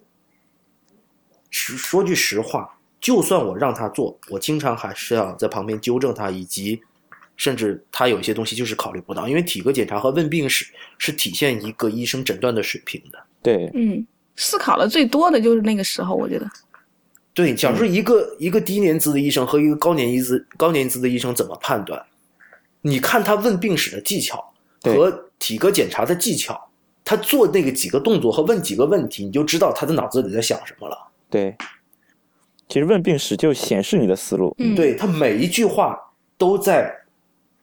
实说句实话，就算我让他做，我经常还是要在旁边纠正他，以及甚至他有一些东西就是考虑不到，因为体格检查和问病史是体现一个医生诊断的水平的。对，嗯，思考的最多的就是那个时候，我觉得。对，假如说一个、一个低年资的医生和一个高年资高年资的医生怎么判断？你看他问病史的技巧和体格检查的技巧，他做那个几个动作和问几个问题，你就知道他的脑子里在想什么了。对，其实问病史就显示你的思路。嗯，，对他每一句话都在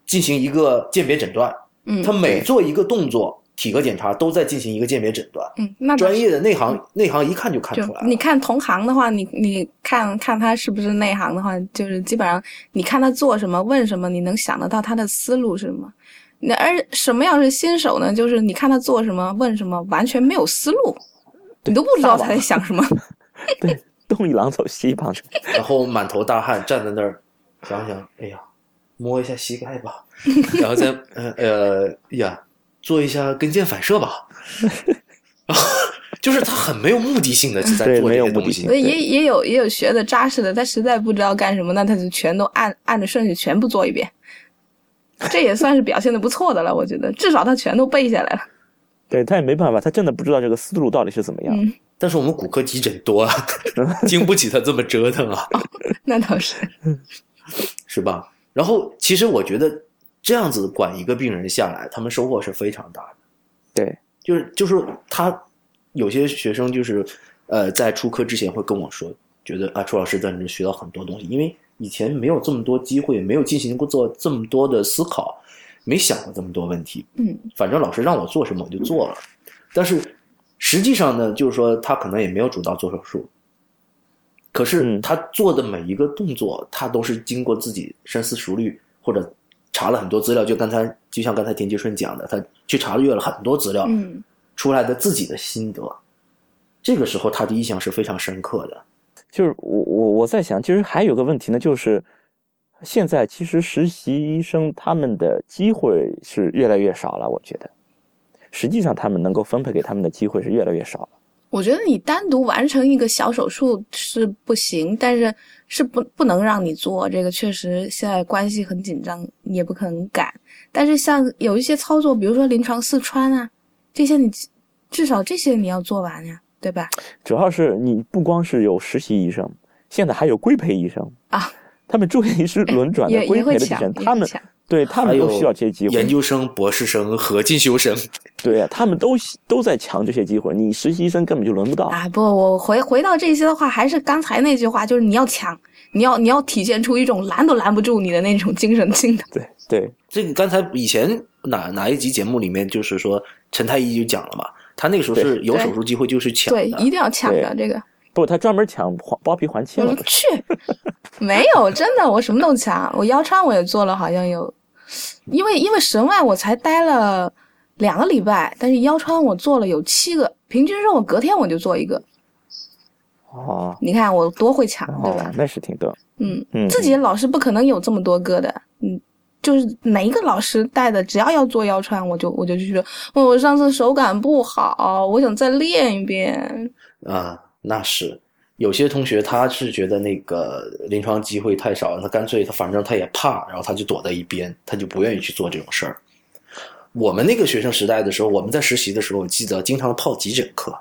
进行一个鉴别诊断，嗯，他每做一个动作，体格检查都在进行一个鉴别诊断。嗯，那专业的内行内行一看就看出来了。你看同行的话，你你看看他是不是内行的话，就是基本上你看他做什么问什么，你能想得到他的思路是什么。那而什么样是新手呢？就是你看他做什么问什么，完全没有思路，你都不知道他在想什么。(laughs) 对，东一榔头西一棒槌。(laughs) 然后满头大汗站在那儿，想想，哎呀，摸一下膝盖吧，(laughs) 然后再呃呃呀，做一下跟腱反射吧，(laughs) 就是他很没有目的性的在 (laughs) 对做这没有目的性些东西所。以也也有也有学的扎实的，他实在不知道干什么，那他就全都按按着顺序全部做一遍，这也算是表现的不错的了。我觉得至少他全都背下来了。对他也没办法，他真的不知道这个思路到底是怎么样。嗯，但是我们骨科急诊多啊，经不起他这么折腾啊，(laughs) 那倒是。是吧？然后其实我觉得这样子管一个病人下来，他们收获是非常大的。对，就是就是他有些学生就是呃在出科之前会跟我说，觉得啊楚老师在这学到很多东西，因为以前没有这么多机会，没有进行过做这么多的思考，没想过这么多问题。嗯反正老师让我做什么我就做了，但是实际上呢，就是说他可能也没有主刀做手术，可是嗯他做的每一个动作，他都是经过自己深思熟虑或者查了很多资料，就刚才就像刚才田吉顺讲的，他去查阅了很多资料，嗯出来的自己的心得，这个时候他的印象是非常深刻的。就是我我我在想，其实还有个问题呢，就是现在其实实习医生他们的机会是越来越少了，我觉得，实际上他们能够分配给他们的机会是越来越少了。我觉得你单独完成一个小手术是不行，但是是不不能让你做这个，确实现在关系很紧张，你也不可能赶。但是像有一些操作，比如说临床四穿啊，这些你至少这些你要做完呀。对吧？主要是你不光是有实习医生，现在还有规培医生啊，他们住院医师轮转的也规也会抢培的医生，，他们抢对他们都需要这些机会，研究生、博士生和进修生。对啊，他们都都在抢这些机会，你实习医生根本就轮不到。啊，不，我回回到这些的话，还是刚才那句话，就是你要抢，你要你要体现出一种拦都拦不住你的那种精神性的。对对，这个刚才以前哪哪一集节目里面就是说陈太医就讲了嘛，他那个时候是有手术机会就是抢对，的一定要抢的这个。不，他专门抢还包皮还切了我。去，没有，真的，我什么都抢，我腰穿我也做了，好像有，因为因为神外我才待了两个礼拜，但是腰穿我做了有七个，平均说我隔天我就做一个，哦你看我多会抢，对吧哦？，那是挺多。嗯，嗯，自己的老师不可能有这么多个的，嗯，就是哪一个老师带的，只要要做腰穿，我就我就去说，哦我上次手感不好，我想再练一遍。啊，那是有些同学他是觉得那个临床机会太少，他干脆他反正他也怕，然后他就躲在一边，他就不愿意去做这种事儿。我们那个学生时代的时候，我们在实习的时候，我记得经常泡急诊科。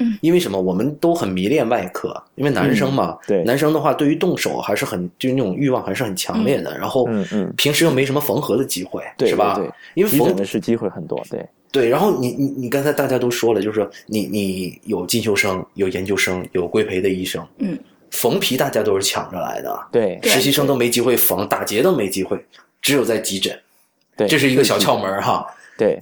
嗯，因为什么？我们都很迷恋外科，因为男生嘛，对男生的话，对于动手还是很，就是那种欲望还是很强烈的。然后，嗯嗯平时又没什么缝合的机会，对是吧？对对因为缝急诊的是机会很多，对对，然后你你你刚才大家都说了，就是说你你有进修生，有研究生，有规培的医生，嗯，缝皮大家都是抢着来的，对。对实习生都没机会缝，打结都没机会，只有在急诊，对，这是一个小窍门哈。对，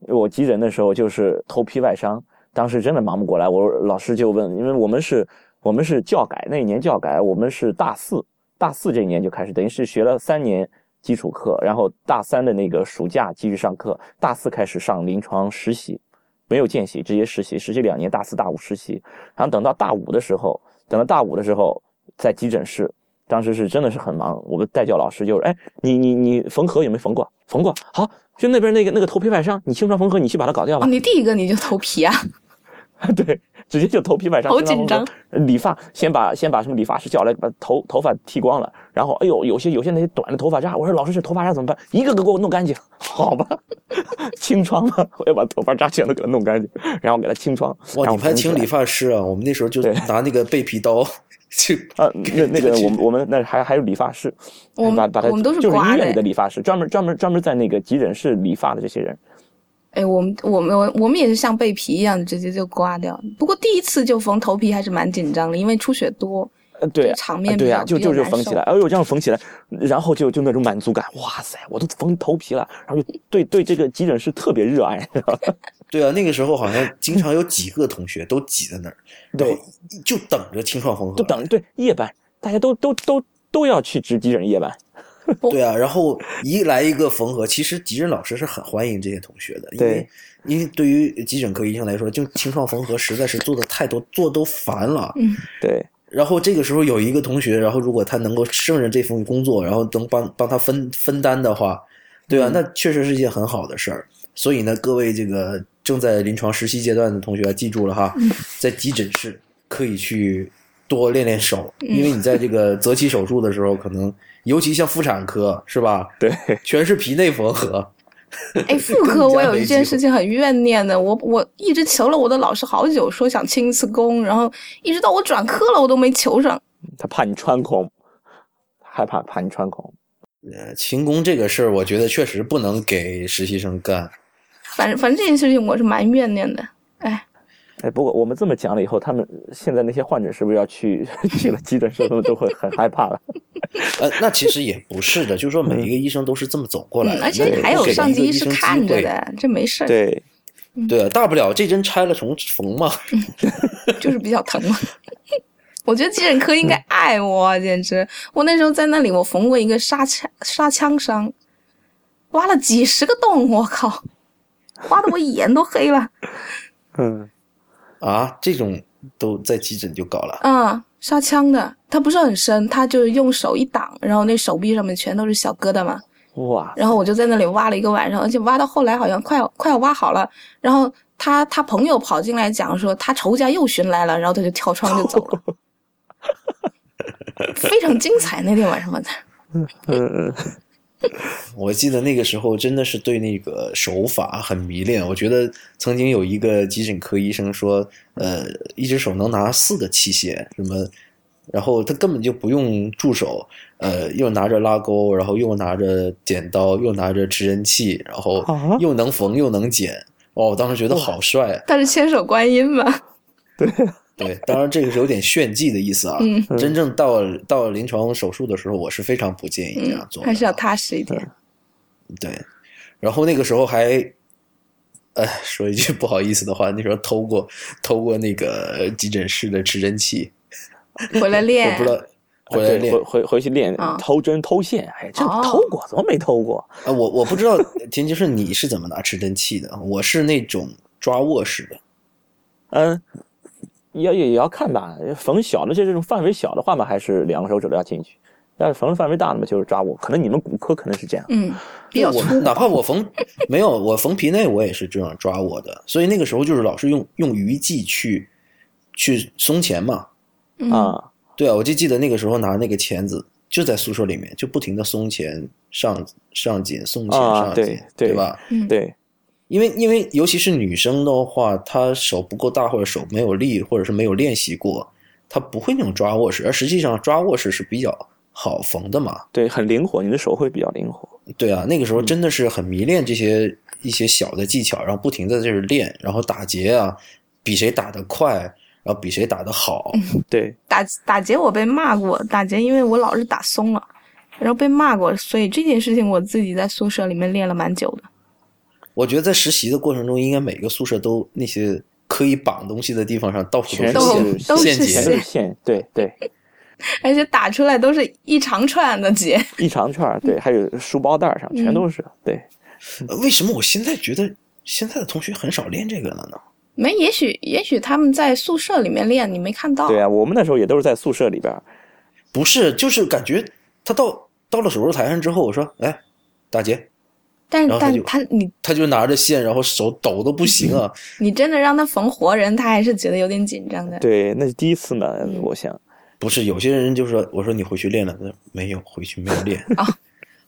我急诊的时候就是头皮外伤，当时真的忙不过来，我老师就问，因为我们是我们是教改那一年教改，我们是大四，大四这一年就开始，等于是学了三年基础课，然后大三的那个暑假继续上课，大四开始上临床实习，没有见习，直接实习，实习两年，大四大五实习，然后等到大五的时候，等到大五的时候在急诊室。当时是真的是很忙，我们代教老师就是，哎，你你你缝合有没有缝过？缝过，好，就那边那个那个头皮外伤，你清创缝合，你去把它搞掉吧，。你第一个你就头皮啊？(laughs) 对，直接就头皮外伤，好紧张理发先把先把什么理发师叫来，把头头发剃光了，然后哎呦，有些有些那些短的头发渣，我说老师这头发渣怎么办？一个个给我弄干净，(laughs) 好吧？(laughs) 清创吧，我要把头发渣全都给它弄干净，然后给他清创。哇，你们还请理发师啊？我们那时候就对拿那个背皮刀去啊，那那个我们我们那还还有理发师，我们把把他我们都是就是医院里的理发师，专门专门专门在那个急诊室理发的这些人。哎，我们我们我我们也是像被皮一样直接就刮掉。不过第一次就缝头皮还是蛮紧张的，因为出血多。呃，对场面比较呃对呀、就就就缝起来，哎呦，这样缝起来，然后就就那种满足感，哇塞，我都缝头皮了，然后就对对这个急诊室特别热爱，(laughs) 对啊，那个时候好像经常有几个同学都挤在那儿，然后就等着清创缝合，就等对夜班，大家都都都都要去值急诊夜班，(laughs) 对啊，然后一来一个缝合，其实急诊老师是很欢迎这些同学的，因为因为对于急诊科医生来说，就清创缝合实在是做的太多，做都烦了。嗯，对。然后这个时候有一个同学，然后如果他能够胜任这份工作，然后能帮帮他分分担的话，对啊，那确实是一件很好的事儿。所以呢，各位这个正在临床实习阶段的同学啊记住了哈，在急诊室可以去多练练手，因为你在这个择期手术的时候，可能尤其像妇产科是吧，对，全是皮内缝合。哎，妇科我有一件事情很怨念的，我我一直求了我的老师好久，说想清一次宫，然后一直到我转科了，我都没求上。他怕你穿孔，害怕怕你穿孔，呃，勤工这个事儿，我觉得确实不能给实习生干。反正反正这件事情我是蛮怨念的。哎，哎，不过我们这么讲了以后，他们现在那些患者是不是要去去了急诊室，他们都会很害怕了？(laughs) 呃，那其实也不是的，就是说每一个医生都是这么走过来嗯，的，而且还有上级医生。看着的，这没事儿，对，对啊，大不了这针拆了重缝嘛。(laughs) 就是比较疼嘛。(laughs) 我觉得急诊科应该爱我，简直！我那时候在那里，我缝过一个杀枪杀枪伤，挖了几十个洞，我靠，挖的我眼都黑了。嗯，啊，这种都在急诊就搞了。嗯，杀枪的，他不是很深，他就是用手一挡，然后那手臂上面全都是小疙瘩嘛。哇，然后我就在那里挖了一个晚上，而且挖到后来好像快要快要挖好了。然后他他朋友跑进来讲说他仇家又寻来了，然后他就跳窗就走了，(laughs) 非常精彩那天晚上晚上。(laughs) 嗯嗯，(laughs) 我记得那个时候真的是对那个手法很迷恋。我觉得曾经有一个急诊科医生说，呃，一只手能拿四个器械，什么，然后他根本就不用助手，呃，又拿着拉钩，然后又拿着剪刀，又拿着持针器，然后啊又能缝又能剪。哦，我当时觉得好帅啊。他是千手观音吧？对，当然这个是有点炫技的意思啊。嗯真正到到临床手术的时候，我是非常不建议这样嗯做，的。还是要踏实一点。对，然后那个时候还，呃，说一句不好意思的话，那时候偷过偷过那个急诊室的持针器，回来练我练不知道回来练对回回回去练啊偷针偷线，哎，这哦偷过，怎么没偷过？啊，我我不知道田就是你是怎么拿持针器的，我是那种抓握式的。嗯，也也也要看吧，缝小的这这种范围小的话嘛，还是两个手指头要进去。要是缝的范围大的嘛，就是抓握。可能你们骨科可能是这样。嗯，比较我粗。哪怕我缝 (laughs) 没有我缝皮内，我也是这样抓握的，所以那个时候就是老是用用鱼际去去松钳嘛。嗯啊，对啊，我就记得那个时候拿那个钳子，就在宿舍里面就不停的松钳上上紧松钳啊上紧，对对吧？嗯，对，因为因为尤其是女生的话，她手不够大或者手没有力，或者是没有练习过，她不会那种抓握式，而实际上抓握式是比较好缝的嘛。对，很灵活，你的手会比较灵活。对啊，那个时嗯候真的是很迷恋这些一些小的技巧，然后不停的在这练，然后打结啊，比谁打得快，然后比谁打得好。对，打打结我被骂过，打结因为我老是打松了，然后被骂过，所以这件事情我自己在宿舍里面练了蛮久的。我觉得在实习的过程中，应该每个宿舍都那些可以绑东西的地方上，到处都是线全都是。线，对对，(laughs) 而且打出来都是一长串的结。一长串儿，对，还有书包带儿上全都是，对，呃为什么我现在觉得现在的同学很少练这个了呢？没，也许也许他们在宿舍里面练，你没看到。对啊，我们那时候也都是在宿舍里边儿，不是，就是感觉他到到了手术台上之后，我说，哎，打结，但是他就但他你他就拿着线，然后手抖的不行啊。(laughs) 你真的让他缝活人，他还是觉得有点紧张的。对，那是第一次嘛，嗯我想，不是，有些人就说，我说你回去练了，他说没有，回去没有练。啊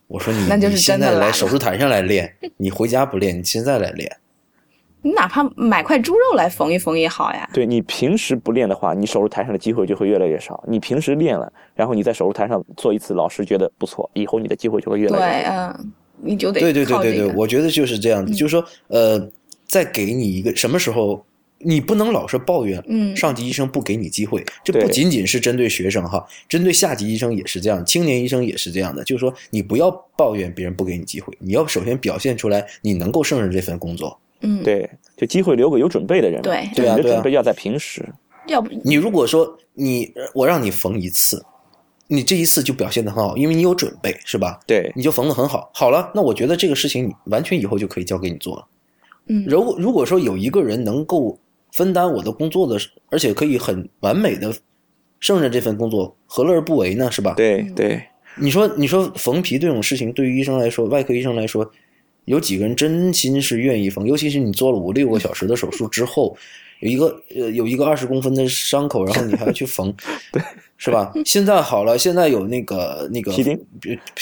我说你 (laughs) 那就是你现在来手术台上来练，你回家不练，你现在来练。(laughs) 你哪怕买块猪肉来缝一缝也好呀。对你平时不练的话，你手术台上的机会就会越来越少。你平时练了，然后你在手术台上做一次，老师觉得不错，以后你的机会就会越，来越对。嗯，你就得对对对对对，我觉得就是这样子，就是说，呃，再给你一个什么时候，你不能老是抱怨，嗯上级医生不给你机会，这不仅仅是针对学生哈，针对下级医生也是这样，青年医生也是这样的，就是说，你不要抱怨别人不给你机会，你要首先表现出来你能够胜任这份工作。嗯，对，就机会留给有准备的人嘛。对对啊对啊你的准备要在平时。要不你如果说你呃我让你缝一次，你这一次就表现得很好，因为你有准备，是吧？对，你就缝得很好。好了，那我觉得这个事情你完全以后就可以交给你做了。嗯如果如果说有一个人能够分担我的工作的，而且可以很完美的胜任这份工作，何乐而不为呢？是吧？嗯对对，你说你说缝皮这种事情，对于医生来说，外科医生来说，有几个人真心是愿意缝？尤其是你做了五六个小时的手术之后，有一个呃有一个二十公分的伤口，然后你还要去缝，(laughs) 对，是吧？现在好了，现在有那个那个皮钉，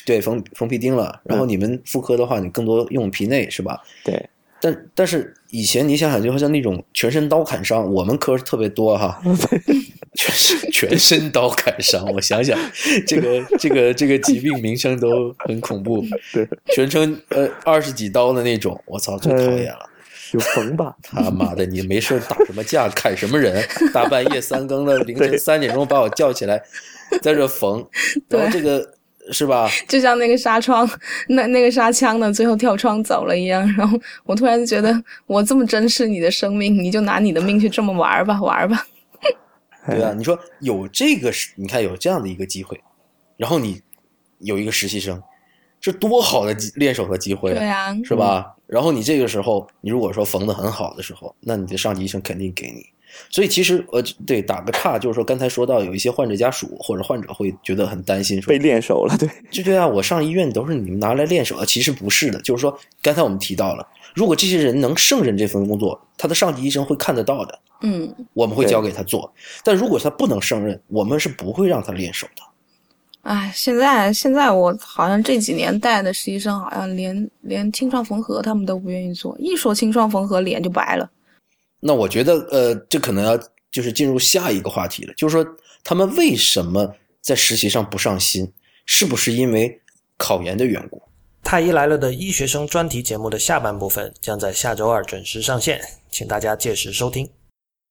对，缝缝皮钉了。然后你们妇科的话，你更多用皮内，是吧？对，但但是以前你想想，就好像那种全身刀砍伤，我们科特别多哈，(laughs) 全身全身刀砍伤，我想想，这个这个这个疾病名称都很恐怖，对，全程呃二十几刀的那种，我操，最讨厌了。有缝吧？他妈的，你没事打什么架，砍什么人？大半夜三更的，(laughs) 凌晨三点钟把我叫起来，在这缝，(laughs) 然后这个是吧？就像那个纱窗，那那个纱枪呢，最后跳窗走了一样。然后我突然就觉得，我这么珍视你的生命，你就拿你的命去这么玩儿吧，玩儿吧。对啊，(laughs) 你说有这个，你看有这样的一个机会，然后你有一个实习生，这多好的机练手的机会对啊，是吧？然后你这个时候，你如果说缝的很好的时候，那你的上级医生肯定给你。所以其实呃，对，打个岔，就是说刚才说到有一些患者家属或者患者会觉得很担心，说被练手了，对，就对啊，我上医院都是你们拿来练手的，其实不是的。就是说，刚才我们提到了，如果这些人能胜任这份工作，他的上级医生会看得到的，嗯，我们会交给他做。但如果他不能胜任，我们是不会让他练手的。哎，现在现在我好像这几年带的实习生，好像连连清创缝合他们都不愿意做，一说清创缝合脸就白了。那我觉得，呃，这可能要就是进入下一个话题了，就是说他们为什么在实习上不上心？是不是因为考研的缘故？太医来了的医学生专题节目的下半部分将在下周二准时上线，请大家届时收听。